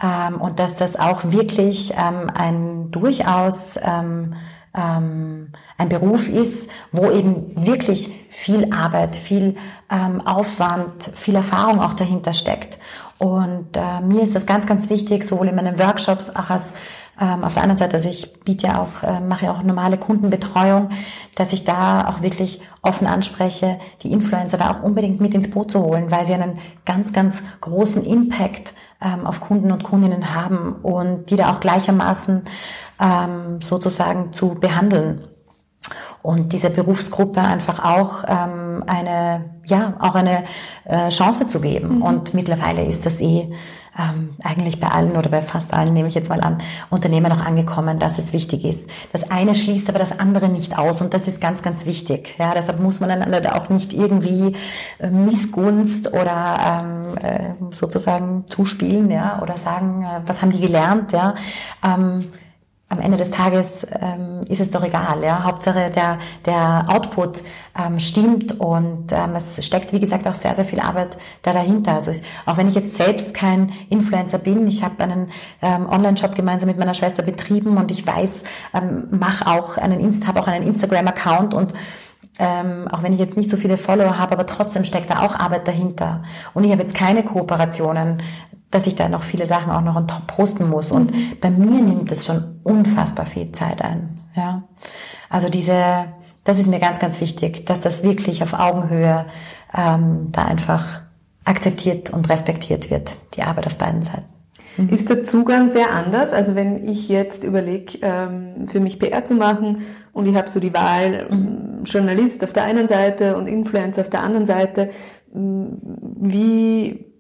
Ähm, und dass das auch wirklich ähm, ein durchaus ähm, ähm, ein Beruf ist, wo eben wirklich viel Arbeit, viel ähm, Aufwand, viel Erfahrung auch dahinter steckt. Und äh, mir ist das ganz, ganz wichtig, sowohl in meinen Workshops auch als ähm, auf der anderen Seite, also ich biete ja auch, äh, mache ja auch normale Kundenbetreuung, dass ich da auch wirklich offen anspreche, die Influencer da auch unbedingt mit ins Boot zu holen, weil sie einen ganz, ganz großen Impact ähm, auf Kunden und Kundinnen haben und die da auch gleichermaßen ähm, sozusagen zu behandeln und dieser Berufsgruppe einfach auch ähm, eine, ja, auch eine äh, Chance zu geben. Mhm. Und mittlerweile ist das eh ähm, eigentlich bei allen oder bei fast allen, nehme ich jetzt mal an, Unternehmen auch angekommen, dass es wichtig ist. Das eine schließt aber das andere nicht aus und das ist ganz, ganz wichtig. Ja, deshalb muss man einander auch nicht irgendwie äh, Missgunst oder ähm, äh, sozusagen zuspielen, ja, oder sagen, äh, was haben die gelernt, ja. Ähm, am Ende des Tages ähm, ist es doch egal. Ja? Hauptsache der, der Output ähm, stimmt und ähm, es steckt, wie gesagt, auch sehr, sehr viel Arbeit da dahinter. Also ich, auch wenn ich jetzt selbst kein Influencer bin, ich habe einen ähm, Online-Shop gemeinsam mit meiner Schwester betrieben und ich weiß, ähm, mache auch einen Insta, habe auch einen Instagram-Account und ähm, auch wenn ich jetzt nicht so viele Follower habe, aber trotzdem steckt da auch Arbeit dahinter. Und ich habe jetzt keine Kooperationen dass ich da noch viele Sachen auch noch on top posten muss. Und mhm. bei mir nimmt es schon unfassbar viel Zeit ein. Ja, also diese, das ist mir ganz, ganz wichtig, dass das wirklich auf Augenhöhe ähm, da einfach akzeptiert und respektiert wird, die Arbeit auf beiden Seiten. Mhm. Ist der Zugang sehr anders? Also wenn ich jetzt überlege, ähm, für mich PR zu machen und ich habe so die Wahl, mhm. Journalist auf der einen Seite und Influencer auf der anderen Seite, wie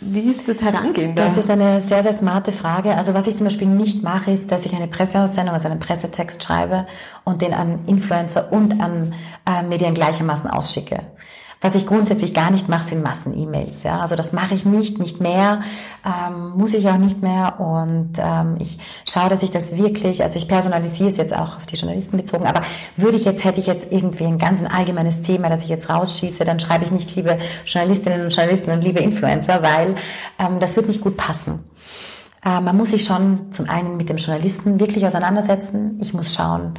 Wie ist das Herangehen da? Das ist eine sehr, sehr smarte Frage. Also was ich zum Beispiel nicht mache, ist, dass ich eine Presseaussendung, also einen Pressetext schreibe und den an Influencer und an äh, Medien gleichermaßen ausschicke. Was ich grundsätzlich gar nicht mache, sind Massen-E-Mails. Ja? Also das mache ich nicht, nicht mehr, ähm, muss ich auch nicht mehr. Und ähm, ich schaue, dass ich das wirklich, also ich personalisiere es jetzt auch auf die Journalisten bezogen, aber würde ich jetzt, hätte ich jetzt irgendwie ein ganz ein allgemeines Thema, das ich jetzt rausschieße, dann schreibe ich nicht liebe Journalistinnen und Journalisten und liebe Influencer, weil ähm, das wird nicht gut passen. Äh, man muss sich schon zum einen mit dem Journalisten wirklich auseinandersetzen. Ich muss schauen,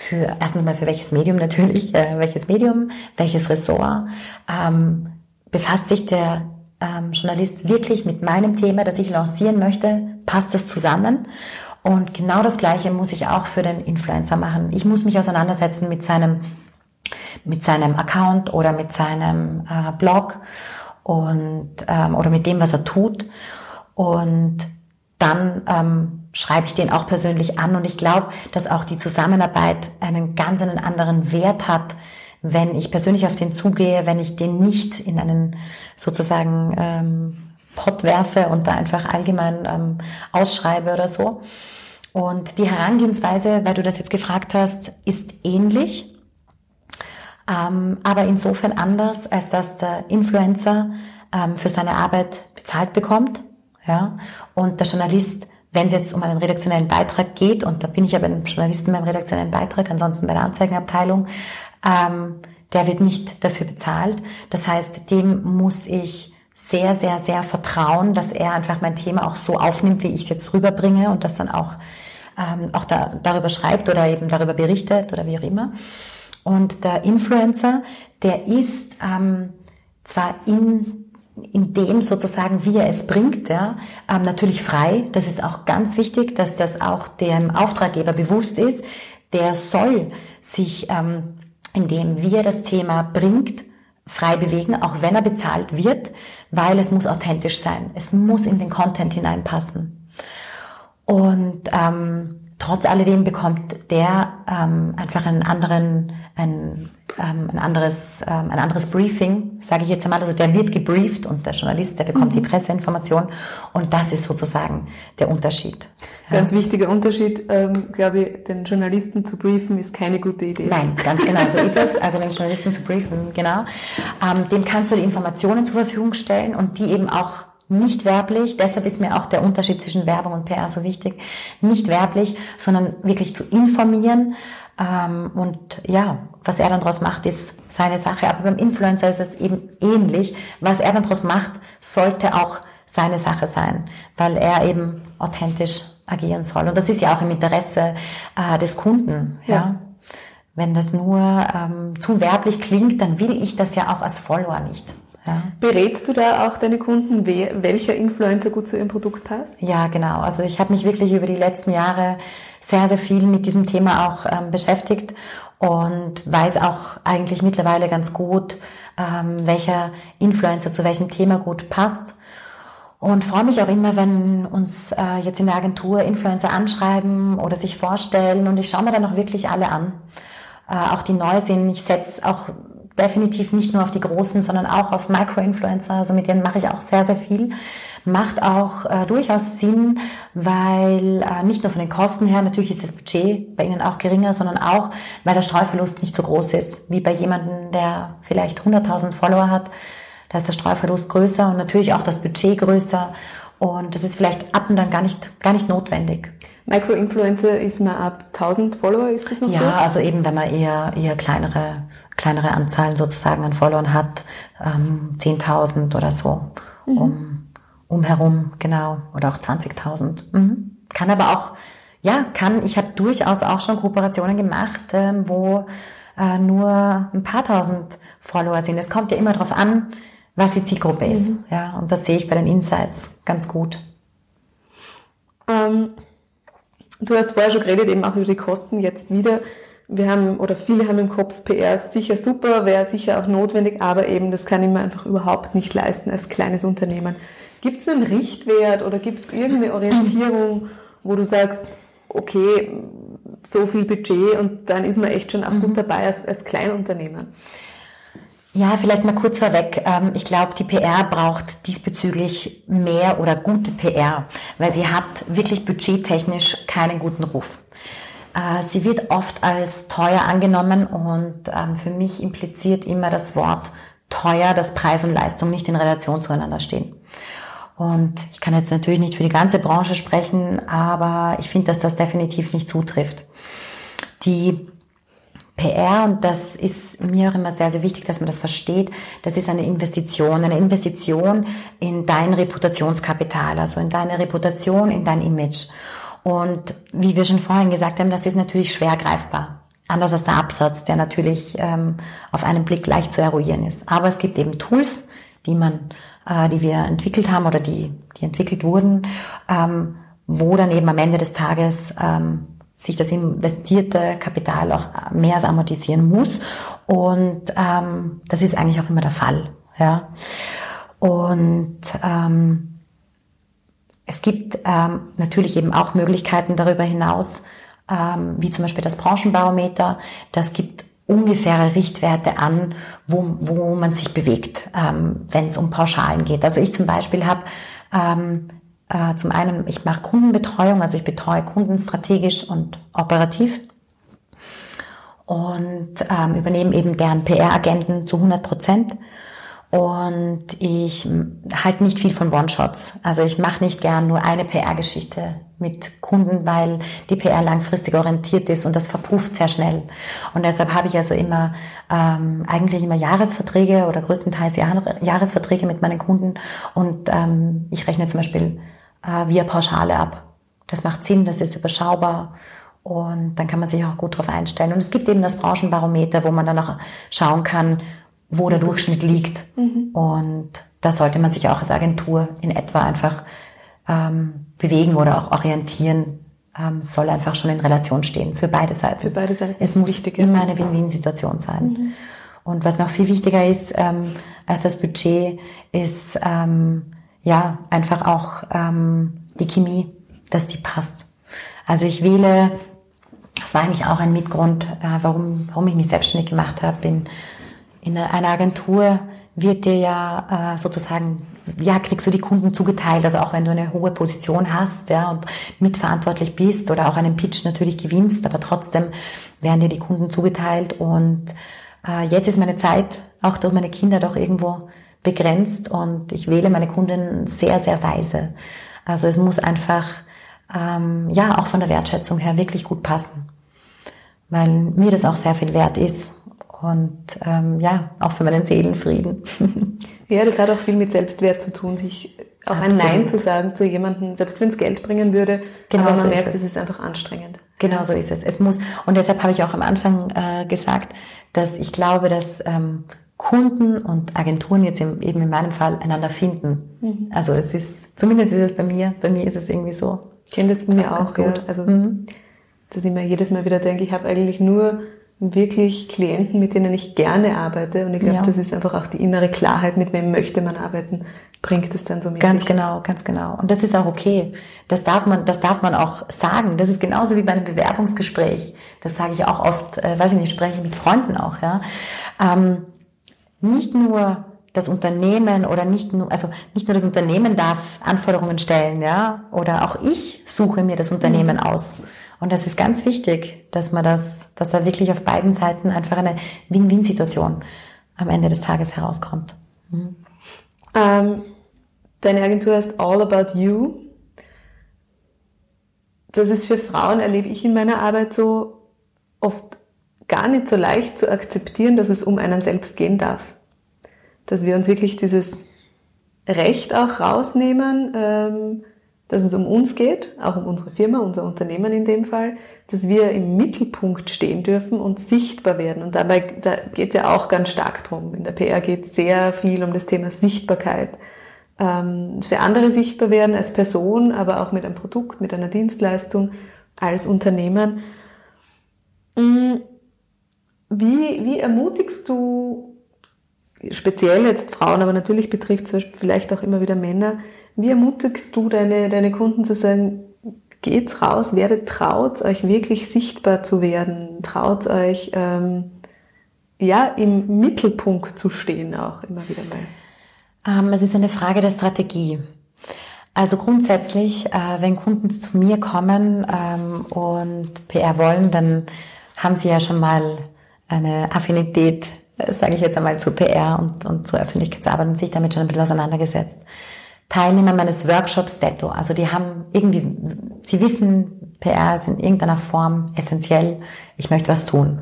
für erstens mal für welches Medium natürlich, äh, welches Medium, welches Ressort, ähm, befasst sich der ähm, Journalist wirklich mit meinem Thema, das ich lancieren möchte, passt das zusammen? Und genau das Gleiche muss ich auch für den Influencer machen. Ich muss mich auseinandersetzen mit seinem, mit seinem Account oder mit seinem äh, Blog und, ähm, oder mit dem, was er tut. Und dann ähm, schreibe ich den auch persönlich an und ich glaube, dass auch die Zusammenarbeit einen ganz einen anderen Wert hat, wenn ich persönlich auf den zugehe, wenn ich den nicht in einen sozusagen ähm, Pott werfe und da einfach allgemein ähm, ausschreibe oder so. Und die Herangehensweise, weil du das jetzt gefragt hast, ist ähnlich, ähm, aber insofern anders, als dass der Influencer ähm, für seine Arbeit bezahlt bekommt, ja, und der Journalist wenn es jetzt um einen redaktionellen Beitrag geht, und da bin ich ja bei den Journalisten beim redaktionellen Beitrag, ansonsten bei der Anzeigenabteilung, ähm, der wird nicht dafür bezahlt. Das heißt, dem muss ich sehr, sehr, sehr vertrauen, dass er einfach mein Thema auch so aufnimmt, wie ich es jetzt rüberbringe und das dann auch, ähm, auch da, darüber schreibt oder eben darüber berichtet oder wie auch immer. Und der Influencer, der ist ähm, zwar in in dem sozusagen, wie er es bringt, ja, ähm, natürlich frei. Das ist auch ganz wichtig, dass das auch dem Auftraggeber bewusst ist. Der soll sich ähm, wie er das Thema bringt, frei bewegen, auch wenn er bezahlt wird, weil es muss authentisch sein. Es muss in den Content hineinpassen. Und ähm, trotz alledem bekommt der ähm, einfach einen anderen, ein, ähm, ein anderes, ähm, ein anderes Briefing, sage ich jetzt einmal. Also der wird gebrieft und der Journalist, der bekommt mhm. die Presseinformation und das ist sozusagen der Unterschied. Ganz wichtiger Unterschied, ähm, glaube ich, den Journalisten zu briefen ist keine gute Idee. Nein, ganz genau so ist es. Also den Journalisten zu briefen, genau. Ähm, dem kannst du die Informationen zur Verfügung stellen und die eben auch nicht werblich, deshalb ist mir auch der Unterschied zwischen Werbung und PR so wichtig, nicht werblich, sondern wirklich zu informieren. Ähm, und ja, was er dann daraus macht, ist seine Sache. Aber beim Influencer ist es eben ähnlich. Was er dann daraus macht, sollte auch seine Sache sein, weil er eben authentisch agieren soll. Und das ist ja auch im Interesse äh, des Kunden. Ja. ja. Wenn das nur ähm, zu werblich klingt, dann will ich das ja auch als Follower nicht. Ja. Berätst du da auch deine Kunden, welcher Influencer gut zu ihrem Produkt passt? Ja, genau. Also ich habe mich wirklich über die letzten Jahre sehr, sehr viel mit diesem Thema auch ähm, beschäftigt und weiß auch eigentlich mittlerweile ganz gut, ähm, welcher Influencer zu welchem Thema gut passt. Und freue mich auch immer, wenn uns äh, jetzt in der Agentur Influencer anschreiben oder sich vorstellen. Und ich schaue mir dann auch wirklich alle an. Äh, auch die neu sind. Ich setze auch definitiv nicht nur auf die großen, sondern auch auf Micro-Influencer. Also mit denen mache ich auch sehr, sehr viel. Macht auch äh, durchaus Sinn, weil äh, nicht nur von den Kosten her, natürlich ist das Budget bei ihnen auch geringer, sondern auch, weil der Streuverlust nicht so groß ist, wie bei jemandem, der vielleicht 100.000 Follower hat. Da ist der Streuverlust größer und natürlich auch das Budget größer. Und das ist vielleicht ab und dann gar nicht, gar nicht notwendig. Micro-Influencer ist man ab 1000 Follower, ist das noch ja, so? Ja, also eben, wenn man eher, eher kleinere, kleinere Anzahlen sozusagen an Followern hat, ähm, 10.000 oder so, mhm. um, umherum, genau, oder auch 20.000. Mhm. Kann aber auch, ja, kann, ich habe durchaus auch schon Kooperationen gemacht, ähm, wo äh, nur ein paar tausend Follower sind. Es kommt ja immer darauf an, was die Zielgruppe mhm. ist. Ja, und das sehe ich bei den Insights ganz gut. Ähm, du hast vorher schon geredet, eben auch über die Kosten jetzt wieder. Wir haben, oder viele haben im Kopf, PR ist sicher super, wäre sicher auch notwendig, aber eben, das kann ich mir einfach überhaupt nicht leisten als kleines Unternehmen. Gibt es einen Richtwert oder gibt es irgendeine *clears throat* Orientierung, wo du sagst, okay, so viel Budget und dann ist man echt schon auch gut mhm. dabei als, als Kleinunternehmen? Ja, vielleicht mal kurz vorweg. Ähm, ich glaube, die PR braucht diesbezüglich mehr oder gute PR, weil sie hat wirklich budgettechnisch keinen guten Ruf. Äh, sie wird oft als teuer angenommen und ähm, für mich impliziert immer das Wort teuer, dass Preis und Leistung nicht in Relation zueinander stehen. Und ich kann jetzt natürlich nicht für die ganze Branche sprechen, aber ich finde, dass das definitiv nicht zutrifft. Die PR, und das ist mir auch immer sehr, sehr wichtig, dass man das versteht, das ist eine Investition, eine Investition in dein Reputationskapital, also in deine Reputation, in dein Image. Und wie wir schon vorhin gesagt haben, das ist natürlich schwer greifbar. Anders als der Absatz, der natürlich ähm, auf einen Blick leicht zu eruieren ist. Aber es gibt eben Tools, die man, äh, die wir entwickelt haben oder die, die entwickelt wurden, ähm, wo dann eben am Ende des Tages ähm, sich das investierte Kapital auch mehr als amortisieren muss. Und ähm, das ist eigentlich auch immer der Fall. Ja. Und ähm, es gibt ähm, natürlich eben auch Möglichkeiten darüber hinaus, ähm, wie zum Beispiel das Branchenbarometer. Das gibt ungefähre Richtwerte an, wo, wo man sich bewegt, ähm, wenn es um Pauschalen geht. Also ich zum Beispiel habe ähm, äh, zum einen, ich mache Kundenbetreuung, also ich betreue Kunden strategisch und operativ und ähm, übernehme eben deren PR-Agenten zu 100 Prozent. Und ich halte nicht viel von One-Shots. Also ich mache nicht gern nur eine PR-Geschichte mit Kunden, weil die PR langfristig orientiert ist und das verpufft sehr schnell. Und deshalb habe ich also immer ähm, eigentlich immer Jahresverträge oder größtenteils Jahr Jahresverträge mit meinen Kunden. Und ähm, ich rechne zum Beispiel äh, via Pauschale ab. Das macht Sinn, das ist überschaubar und dann kann man sich auch gut darauf einstellen. Und es gibt eben das Branchenbarometer, wo man dann auch schauen kann, wo der Durchschnitt liegt. Mhm. Und da sollte man sich auch als Agentur in etwa einfach ähm, bewegen oder auch orientieren. Ähm, soll einfach schon in Relation stehen für beide Seiten. Für beide Seiten. Es muss immer eine Win-Win-Situation sein. Mhm. Und was noch viel wichtiger ist ähm, als das Budget, ist ähm, ja, einfach auch ähm, die Chemie, dass die passt. Also ich wähle, das war eigentlich auch ein Mitgrund, äh, warum, warum ich mich selbstständig gemacht habe. In, in einer Agentur wird dir ja äh, sozusagen, ja, kriegst du die Kunden zugeteilt, also auch wenn du eine hohe Position hast, ja, und mitverantwortlich bist oder auch einen Pitch natürlich gewinnst, aber trotzdem werden dir die Kunden zugeteilt und äh, jetzt ist meine Zeit, auch durch meine Kinder doch irgendwo begrenzt und ich wähle meine Kunden sehr, sehr weise. Also es muss einfach, ähm, ja, auch von der Wertschätzung her wirklich gut passen, weil mir das auch sehr viel wert ist und ähm, ja, auch für meinen Seelenfrieden. *laughs* Ja, das hat auch viel mit Selbstwert zu tun, sich auch Absolut. ein Nein zu sagen zu jemandem, selbst wenn es Geld bringen würde, genau aber man so merkt, es ist einfach anstrengend. Genau so ist es. Es muss und deshalb habe ich auch am Anfang äh, gesagt, dass ich glaube, dass ähm, Kunden und Agenturen jetzt eben in meinem Fall einander finden. Mhm. Also es ist, zumindest ist es bei mir, bei mir ist es irgendwie so. Ich kenne das von mir auch gut. Ja. Also, mhm. dass ich mir jedes Mal wieder denke, ich habe eigentlich nur wirklich Klienten, mit denen ich gerne arbeite. Und ich glaube, ja. das ist einfach auch die innere Klarheit, mit wem möchte man arbeiten, bringt es dann so mit. Ganz genau, ganz genau. Und das ist auch okay. Das darf man, das darf man auch sagen. Das ist genauso wie bei einem Bewerbungsgespräch. Das sage ich auch oft, äh, weiß ich nicht, spreche mit Freunden auch, ja. Ähm, nicht nur das Unternehmen oder nicht nur, also nicht nur das Unternehmen darf Anforderungen stellen, ja, oder auch ich suche mir das Unternehmen mhm. aus. Und das ist ganz wichtig, dass man das, dass da wirklich auf beiden Seiten einfach eine Win-Win-Situation am Ende des Tages herauskommt. Mhm. Ähm, deine Agentur heißt All About You. Das ist für Frauen, erlebe ich in meiner Arbeit so oft gar nicht so leicht zu akzeptieren, dass es um einen selbst gehen darf. Dass wir uns wirklich dieses Recht auch rausnehmen, ähm, dass es um uns geht, auch um unsere Firma, unser Unternehmen in dem Fall, dass wir im Mittelpunkt stehen dürfen und sichtbar werden. Und dabei da geht es ja auch ganz stark drum. In der PR geht es sehr viel um das Thema Sichtbarkeit. Ähm, für andere sichtbar werden als Person, aber auch mit einem Produkt, mit einer Dienstleistung, als Unternehmen. Wie, wie ermutigst du, speziell jetzt Frauen, aber natürlich betrifft es vielleicht auch immer wieder Männer, wie ermutigst du deine, deine Kunden zu sagen, geht's raus, werdet traut, euch wirklich sichtbar zu werden, traut euch, ähm, ja, im Mittelpunkt zu stehen auch immer wieder mal? Ähm, es ist eine Frage der Strategie. Also grundsätzlich, äh, wenn Kunden zu mir kommen ähm, und PR wollen, dann haben sie ja schon mal eine Affinität, äh, sage ich jetzt einmal, zu PR und, und zur Öffentlichkeitsarbeit und sich damit schon ein bisschen auseinandergesetzt. Teilnehmer meines Workshops Detto, also die haben irgendwie, sie wissen, PR ist in irgendeiner Form essentiell, ich möchte was tun.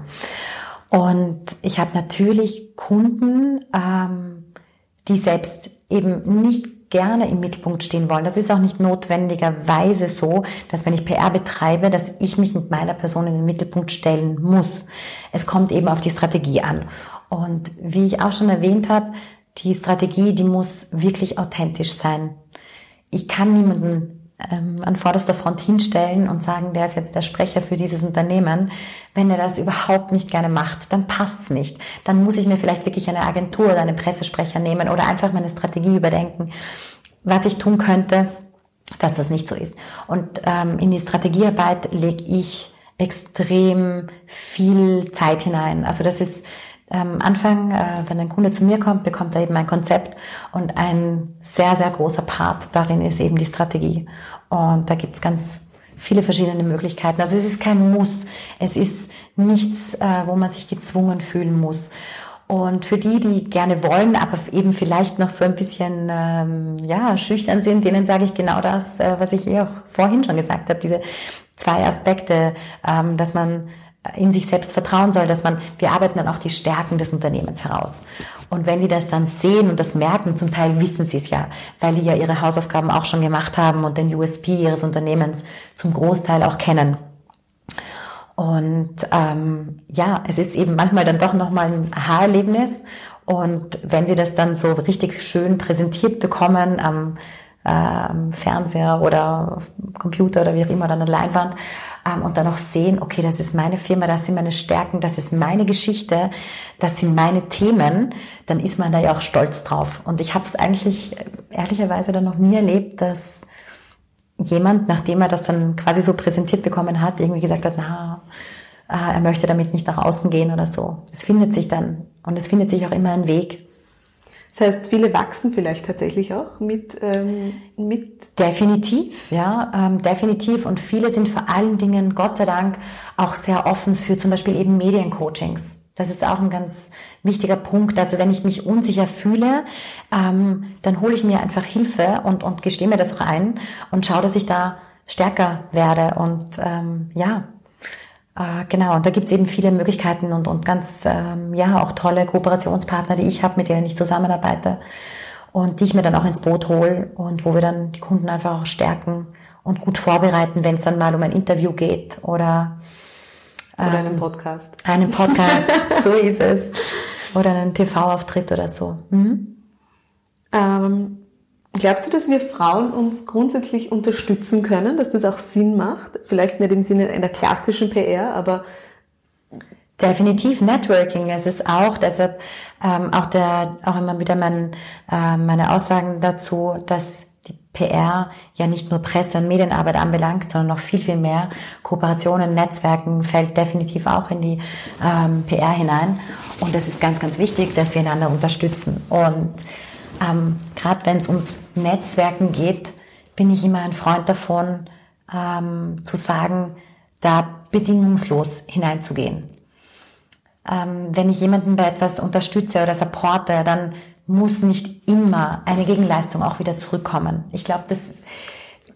Und ich habe natürlich Kunden, ähm, die selbst eben nicht gerne im Mittelpunkt stehen wollen. Das ist auch nicht notwendigerweise so, dass wenn ich PR betreibe, dass ich mich mit meiner Person in den Mittelpunkt stellen muss. Es kommt eben auf die Strategie an. Und wie ich auch schon erwähnt habe, die Strategie, die muss wirklich authentisch sein. Ich kann niemanden ähm, an vorderster Front hinstellen und sagen, der ist jetzt der Sprecher für dieses Unternehmen. Wenn er das überhaupt nicht gerne macht, dann passt's nicht. Dann muss ich mir vielleicht wirklich eine Agentur oder einen Pressesprecher nehmen oder einfach meine Strategie überdenken, was ich tun könnte, dass das nicht so ist. Und ähm, in die Strategiearbeit lege ich extrem viel Zeit hinein. Also das ist am Anfang, äh, wenn ein Kunde zu mir kommt, bekommt er eben ein Konzept und ein sehr, sehr großer Part darin ist eben die Strategie. Und da gibt es ganz viele verschiedene Möglichkeiten. Also es ist kein Muss, es ist nichts, äh, wo man sich gezwungen fühlen muss. Und für die, die gerne wollen, aber eben vielleicht noch so ein bisschen ähm, ja schüchtern sind, denen sage ich genau das, äh, was ich eh auch vorhin schon gesagt habe, diese zwei Aspekte, ähm, dass man in sich selbst vertrauen soll, dass man, wir arbeiten dann auch die Stärken des Unternehmens heraus. Und wenn die das dann sehen und das merken, zum Teil wissen sie es ja, weil die ja ihre Hausaufgaben auch schon gemacht haben und den USP ihres Unternehmens zum Großteil auch kennen. Und ähm, ja, es ist eben manchmal dann doch nochmal ein Aha-Erlebnis. Und wenn sie das dann so richtig schön präsentiert bekommen am ähm, Fernseher oder Computer oder wie auch immer, dann an der Leinwand, und dann auch sehen, okay, das ist meine Firma, das sind meine Stärken, das ist meine Geschichte, das sind meine Themen, dann ist man da ja auch stolz drauf. Und ich habe es eigentlich ehrlicherweise dann noch nie erlebt, dass jemand, nachdem er das dann quasi so präsentiert bekommen hat, irgendwie gesagt hat, na, äh, er möchte damit nicht nach außen gehen oder so. Es findet sich dann und es findet sich auch immer ein Weg. Das heißt, viele wachsen vielleicht tatsächlich auch mit, ähm, mit Definitiv, ja, ähm, definitiv. Und viele sind vor allen Dingen, Gott sei Dank, auch sehr offen für zum Beispiel eben Mediencoachings. Das ist auch ein ganz wichtiger Punkt. Also wenn ich mich unsicher fühle, ähm, dann hole ich mir einfach Hilfe und, und gestehe mir das auch ein und schaue, dass ich da stärker werde. Und ähm, ja, genau, und da gibt's eben viele Möglichkeiten und, und ganz, ähm, ja, auch tolle Kooperationspartner, die ich habe, mit denen ich zusammenarbeite und die ich mir dann auch ins Boot hole und wo wir dann die Kunden einfach auch stärken und gut vorbereiten, wenn es dann mal um ein Interview geht oder, ähm, oder einen Podcast. Einen Podcast, *laughs* *laughs* so ist es. Oder einen TV-Auftritt oder so. Mhm. Ähm, Glaubst du, dass wir Frauen uns grundsätzlich unterstützen können, dass das auch Sinn macht? Vielleicht nicht im Sinne einer klassischen PR, aber Definitiv Networking. Es ist auch deshalb ähm, auch der auch immer wieder mein, äh, meine Aussagen dazu, dass die PR ja nicht nur Presse- und Medienarbeit anbelangt, sondern noch viel viel mehr Kooperationen, Netzwerken fällt definitiv auch in die ähm, PR hinein. Und es ist ganz ganz wichtig, dass wir einander unterstützen und ähm, Gerade wenn es ums Netzwerken geht, bin ich immer ein Freund davon, ähm, zu sagen, da bedingungslos hineinzugehen. Ähm, wenn ich jemanden bei etwas unterstütze oder supporte, dann muss nicht immer eine Gegenleistung auch wieder zurückkommen. Ich glaube, das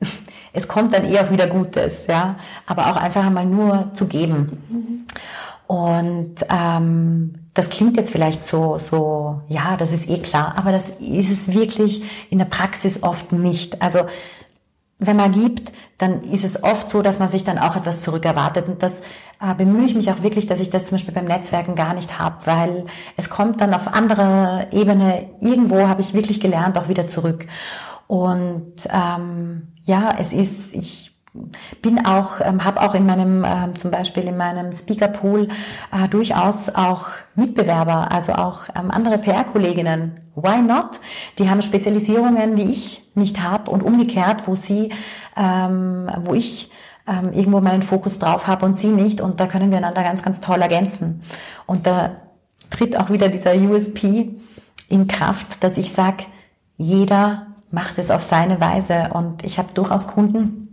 *laughs* es kommt dann eh auch wieder Gutes, ja. Aber auch einfach einmal nur zu geben. Mhm. Und ähm, das klingt jetzt vielleicht so, so, ja, das ist eh klar, aber das ist es wirklich in der Praxis oft nicht. Also wenn man gibt, dann ist es oft so, dass man sich dann auch etwas zurückerwartet. Und das äh, bemühe ich mich auch wirklich, dass ich das zum Beispiel beim Netzwerken gar nicht habe, weil es kommt dann auf anderer Ebene, irgendwo habe ich wirklich gelernt, auch wieder zurück. Und ähm, ja, es ist, ich bin auch, ähm, habe auch in meinem, ähm, zum Beispiel in meinem Speakerpool äh, durchaus auch Mitbewerber, also auch ähm, andere PR-Kolleginnen. Why not? Die haben Spezialisierungen, die ich nicht habe und umgekehrt, wo sie, ähm, wo ich ähm, irgendwo meinen Fokus drauf habe und sie nicht und da können wir einander ganz, ganz toll ergänzen. Und da tritt auch wieder dieser USP in Kraft, dass ich sage, jeder macht es auf seine Weise. Und ich habe durchaus Kunden,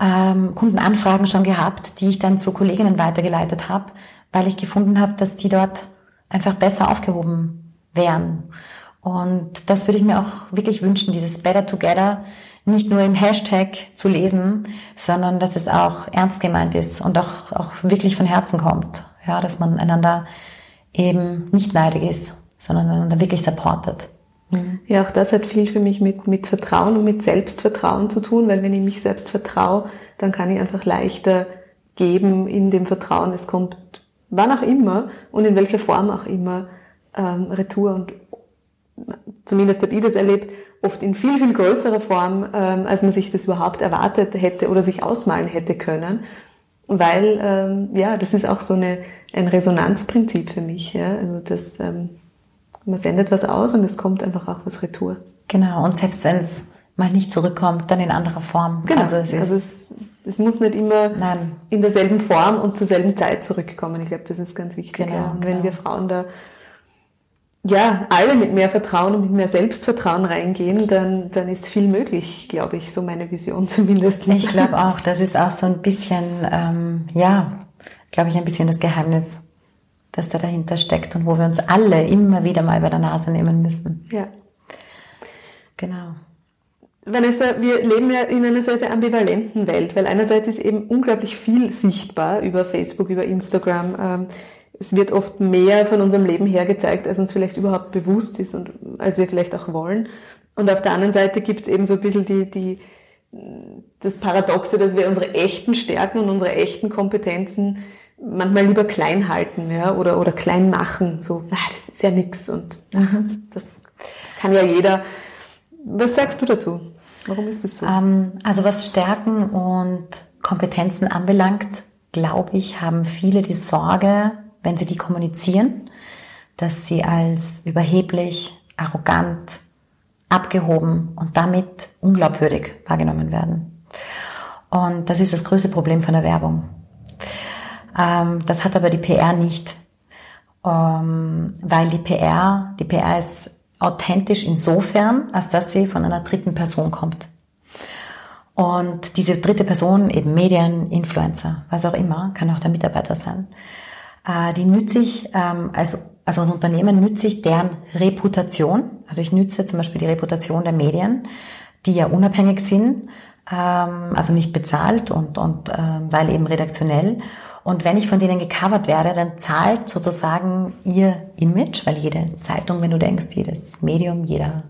ähm, Kundenanfragen schon gehabt, die ich dann zu Kolleginnen weitergeleitet habe, weil ich gefunden habe, dass die dort einfach besser aufgehoben wären. Und das würde ich mir auch wirklich wünschen, dieses Better Together nicht nur im Hashtag zu lesen, sondern dass es auch ernst gemeint ist und auch, auch wirklich von Herzen kommt. Ja, dass man einander eben nicht neidig ist, sondern einander wirklich supportet. Mhm. Ja, auch das hat viel für mich mit, mit Vertrauen und mit Selbstvertrauen zu tun, weil wenn ich mich selbst vertraue, dann kann ich einfach leichter geben in dem Vertrauen, es kommt wann auch immer und in welcher Form auch immer ähm, Retour und zumindest habe ich das erlebt, oft in viel, viel größerer Form, ähm, als man sich das überhaupt erwartet hätte oder sich ausmalen hätte können. Weil, ähm, ja, das ist auch so eine, ein Resonanzprinzip für mich. Ja? Also das, ähm, man sendet was aus und es kommt einfach auch was retour. Genau, und selbst wenn es mal nicht zurückkommt, dann in anderer Form. Genau, also es, also es, es muss nicht immer Nein. in derselben Form und zur selben Zeit zurückkommen. Ich glaube, das ist ganz wichtig. Genau, ja. Und wenn genau. wir Frauen da ja, alle mit mehr Vertrauen und mit mehr Selbstvertrauen reingehen, dann, dann ist viel möglich, glaube ich, so meine Vision zumindest. Ich glaube auch, das ist auch so ein bisschen, ähm, ja, glaube ich, ein bisschen das Geheimnis, das da dahinter steckt und wo wir uns alle immer wieder mal bei der Nase nehmen müssen. Ja. Genau. Vanessa, wir leben ja in einer sehr, sehr ambivalenten Welt, weil einerseits ist eben unglaublich viel sichtbar über Facebook, über Instagram. Ähm, es wird oft mehr von unserem Leben hergezeigt, als uns vielleicht überhaupt bewusst ist und als wir vielleicht auch wollen. Und auf der anderen Seite gibt es eben so ein bisschen die, die, das Paradoxe, dass wir unsere echten Stärken und unsere echten Kompetenzen manchmal lieber klein halten ja, oder, oder klein machen. So, na, das ist ja nix und mhm. das kann ja jeder. Was sagst du dazu? Warum ist das so? Ähm, also was Stärken und Kompetenzen anbelangt, glaube ich, haben viele die Sorge, wenn sie die kommunizieren, dass sie als überheblich, arrogant, abgehoben und damit unglaubwürdig wahrgenommen werden. Und das ist das größte Problem von der Werbung. Ähm, das hat aber die PR nicht, ähm, weil die PR, die PR ist authentisch insofern, als dass sie von einer dritten Person kommt. Und diese dritte Person, eben Medien, Influencer, was auch immer, kann auch der Mitarbeiter sein, äh, die nütze ich, ähm, als, also als Unternehmen nütze ich deren Reputation. Also ich nütze zum Beispiel die Reputation der Medien, die ja unabhängig sind, ähm, also nicht bezahlt und, und ähm, weil eben redaktionell. Und wenn ich von denen gecovert werde, dann zahlt sozusagen ihr Image, weil jede Zeitung, wenn du denkst, jedes Medium, jeder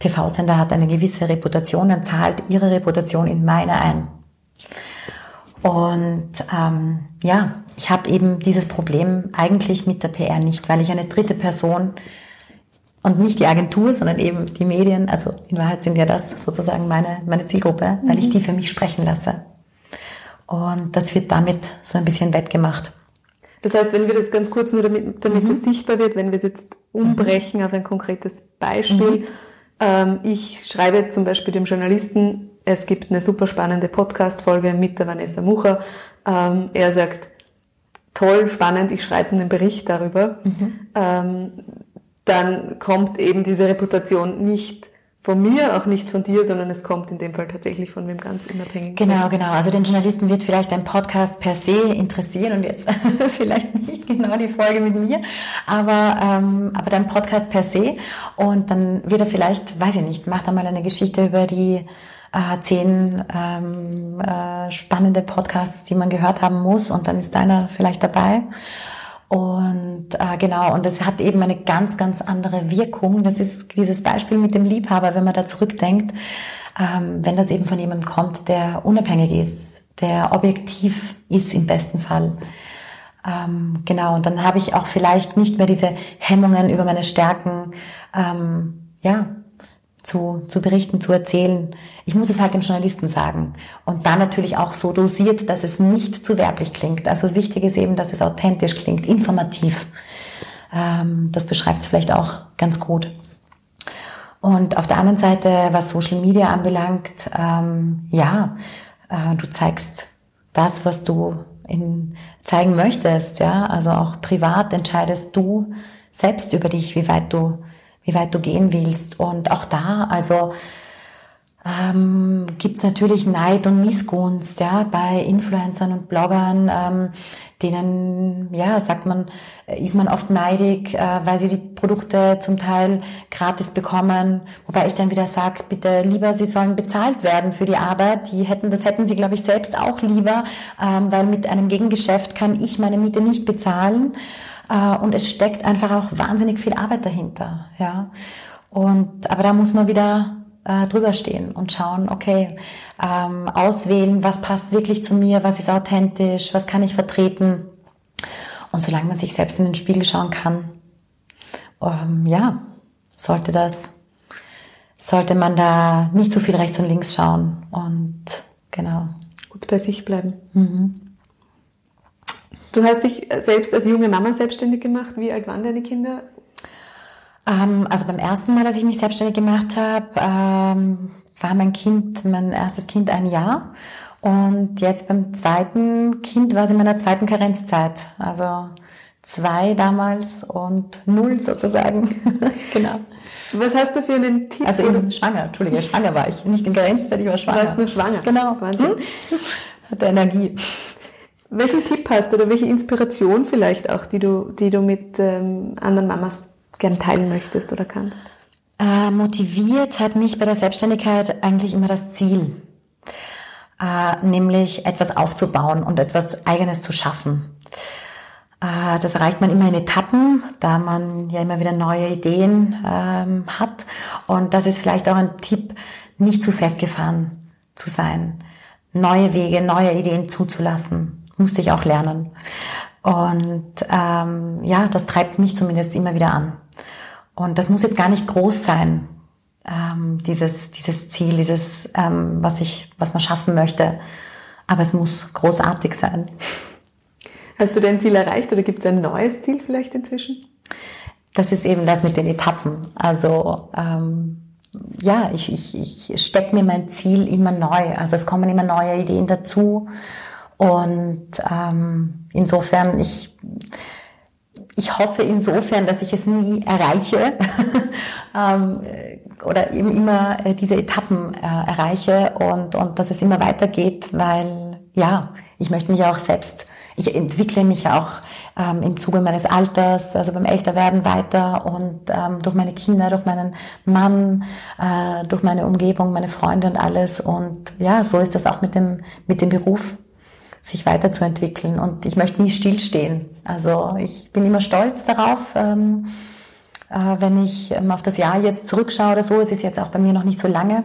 TV-Sender hat eine gewisse Reputation, dann zahlt ihre Reputation in meine ein. Und ähm, ja, ich habe eben dieses Problem eigentlich mit der PR nicht, weil ich eine dritte Person und nicht die Agentur, sondern eben die Medien, also in Wahrheit sind ja das sozusagen meine, meine Zielgruppe, weil ich mhm. die für mich sprechen lasse. Und das wird damit so ein bisschen wettgemacht. Das heißt, wenn wir das ganz kurz nur damit, damit mhm. es sichtbar wird, wenn wir es jetzt umbrechen mhm. auf ein konkretes Beispiel. Mhm. Ähm, ich schreibe zum Beispiel dem Journalisten, es gibt eine super spannende Podcast-Folge mit der Vanessa Mucher. Ähm, er sagt, toll, spannend, ich schreibe einen Bericht darüber. Mhm. Ähm, dann kommt eben diese Reputation nicht von mir, auch nicht von dir, sondern es kommt in dem Fall tatsächlich von wem ganz unabhängig. Genau, genau. Also den Journalisten wird vielleicht ein Podcast per se interessieren und jetzt *laughs* vielleicht nicht genau die Folge mit mir, aber, ähm, aber dein Podcast per se und dann wird er vielleicht, weiß ich nicht, macht er mal eine Geschichte über die äh, zehn ähm, äh, spannende Podcasts, die man gehört haben muss und dann ist deiner vielleicht dabei. Und äh, genau, und das hat eben eine ganz, ganz andere Wirkung. Das ist dieses Beispiel mit dem Liebhaber, wenn man da zurückdenkt, ähm, wenn das eben von jemandem kommt, der unabhängig ist, der objektiv ist im besten Fall. Ähm, genau, und dann habe ich auch vielleicht nicht mehr diese Hemmungen über meine Stärken, ähm, ja, zu, zu berichten, zu erzählen. Ich muss es halt dem Journalisten sagen. Und dann natürlich auch so dosiert, dass es nicht zu werblich klingt. Also wichtig ist eben, dass es authentisch klingt, informativ. Ähm, das beschreibt es vielleicht auch ganz gut. Und auf der anderen Seite, was Social Media anbelangt, ähm, ja, äh, du zeigst das, was du in, zeigen möchtest, ja, also auch privat entscheidest du selbst über dich, wie weit du, wie weit du gehen willst. Und auch da, also ähm, gibt es natürlich Neid und Missgunst ja, bei Influencern und Bloggern, ähm, denen, ja, sagt man, ist man oft neidig, äh, weil sie die Produkte zum Teil gratis bekommen. Wobei ich dann wieder sage, bitte lieber, sie sollen bezahlt werden für die Arbeit. Die hätten, das hätten sie, glaube ich, selbst auch lieber, ähm, weil mit einem Gegengeschäft kann ich meine Miete nicht bezahlen. Äh, und es steckt einfach auch wahnsinnig viel Arbeit dahinter. Ja. Und, aber da muss man wieder äh, drüber stehen und schauen, okay, ähm, auswählen, was passt wirklich zu mir, was ist authentisch, was kann ich vertreten. Und solange man sich selbst in den Spiegel schauen kann, ähm, ja, sollte das, sollte man da nicht zu viel rechts und links schauen und genau. Gut bei sich bleiben. Mhm. Du hast dich selbst als junge Mama selbstständig gemacht. Wie alt waren deine Kinder? Ähm, also beim ersten Mal, als ich mich selbstständig gemacht habe, ähm, war mein Kind, mein erstes Kind ein Jahr. Und jetzt beim zweiten Kind war es in meiner zweiten Karenzzeit. Also zwei damals und null sozusagen. *laughs* genau. Was hast du für einen Tipp? Also eben schwanger, Entschuldige, schwanger war ich. Nicht in Karenzzeit, ich war schwanger. Du warst nur schwanger. Genau. Wahnsinn. Hm? Hatte Energie. Welchen Tipp hast du oder welche Inspiration vielleicht auch, die du, die du mit ähm, anderen Mamas gern teilen möchtest oder kannst? Äh, motiviert hat mich bei der Selbstständigkeit eigentlich immer das Ziel, äh, nämlich etwas aufzubauen und etwas Eigenes zu schaffen. Äh, das erreicht man immer in Etappen, da man ja immer wieder neue Ideen ähm, hat. Und das ist vielleicht auch ein Tipp, nicht zu festgefahren zu sein, neue Wege, neue Ideen zuzulassen. Musste ich auch lernen. Und ähm, ja, das treibt mich zumindest immer wieder an. Und das muss jetzt gar nicht groß sein, ähm, dieses, dieses Ziel, dieses, ähm, was ich, was man schaffen möchte. Aber es muss großartig sein. Hast du dein Ziel erreicht oder gibt es ein neues Ziel vielleicht inzwischen? Das ist eben das mit den Etappen. Also ähm, ja, ich, ich, ich stecke mir mein Ziel immer neu. Also es kommen immer neue Ideen dazu. Und ähm, insofern, ich ich hoffe insofern, dass ich es nie erreiche *laughs* ähm, oder eben immer äh, diese Etappen äh, erreiche und, und dass es immer weitergeht, weil ja, ich möchte mich auch selbst, ich entwickle mich auch ähm, im Zuge meines Alters, also beim Älterwerden weiter und ähm, durch meine Kinder, durch meinen Mann, äh, durch meine Umgebung, meine Freunde und alles. Und ja, so ist das auch mit dem, mit dem Beruf sich weiterzuentwickeln. Und ich möchte nie stillstehen. Also ich bin immer stolz darauf, ähm, äh, wenn ich ähm, auf das Jahr jetzt zurückschaue oder so. Es ist jetzt auch bei mir noch nicht so lange.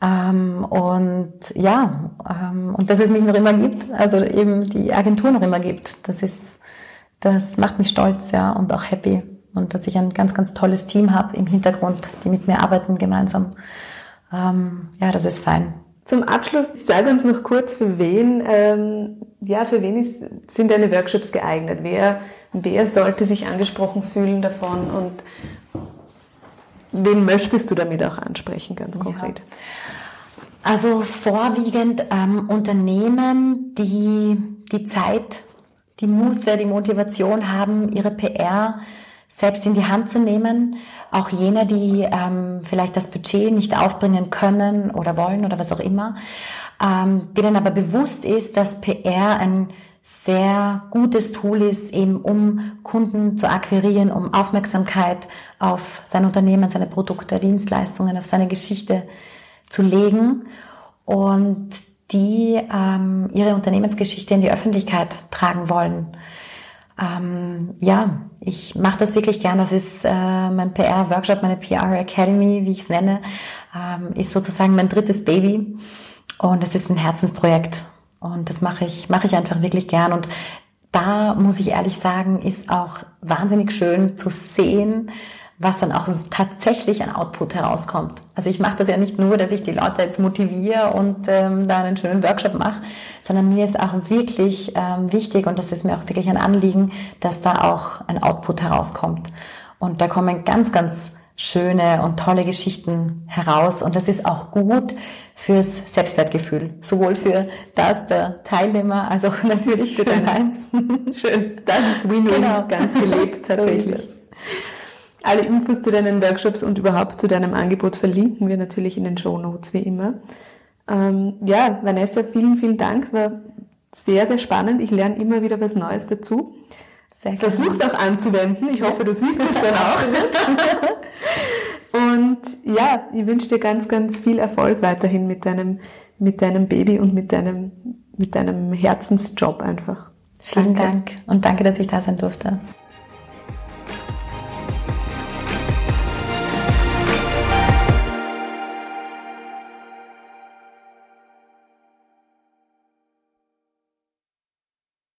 Ähm, und ja, ähm, und dass es mich noch immer gibt, also eben die Agentur noch immer gibt, das ist, das macht mich stolz, ja, und auch happy. Und dass ich ein ganz, ganz tolles Team habe im Hintergrund, die mit mir arbeiten gemeinsam. Ähm, ja, das ist fein. Zum Abschluss sag uns noch kurz, für wen, ähm, ja, für wen ist, sind deine Workshops geeignet? Wer, wer sollte sich angesprochen fühlen davon und wen möchtest du damit auch ansprechen, ganz konkret? Ja. Also vorwiegend ähm, Unternehmen, die die Zeit, die Muße, die Motivation haben, ihre PR selbst in die Hand zu nehmen. Auch jene, die ähm, vielleicht das Budget nicht aufbringen können oder wollen oder was auch immer, ähm, denen aber bewusst ist, dass PR ein sehr gutes Tool ist, eben um Kunden zu akquirieren, um Aufmerksamkeit auf sein Unternehmen, seine Produkte, Dienstleistungen, auf seine Geschichte zu legen und die ähm, ihre Unternehmensgeschichte in die Öffentlichkeit tragen wollen. Ähm, ja, ich mache das wirklich gern. Das ist äh, mein PR-Workshop, meine PR Academy, wie ich es nenne, ähm, ist sozusagen mein drittes Baby. Und es ist ein Herzensprojekt. Und das mache ich, mache ich einfach wirklich gern. Und da muss ich ehrlich sagen, ist auch wahnsinnig schön zu sehen, was dann auch tatsächlich an Output herauskommt. Also ich mache das ja nicht nur, dass ich die Leute jetzt motiviere und ähm, da einen schönen Workshop mache, sondern mir ist auch wirklich ähm, wichtig und das ist mir auch wirklich ein Anliegen, dass da auch ein Output herauskommt. Und da kommen ganz, ganz schöne und tolle Geschichten heraus. Und das ist auch gut fürs Selbstwertgefühl. Sowohl für das der Teilnehmer als auch *laughs* natürlich für den Eins. Schön. Das ist Win-Win genau. ganz gelebt *laughs* tatsächlich. So Alle Infos zu deinen Workshops und überhaupt zu deinem Angebot verlinken wir natürlich in den Show Notes wie immer. Ähm, ja, Vanessa, vielen, vielen Dank. Es war sehr, sehr spannend. Ich lerne immer wieder was Neues dazu. Versuch's auch anzuwenden. Ich hoffe, du siehst es dann auch. *laughs* und ja, ich wünsche dir ganz, ganz viel Erfolg weiterhin mit deinem, mit deinem Baby und mit deinem, mit deinem Herzensjob einfach. Vielen danke. Dank und danke, dass ich da sein durfte.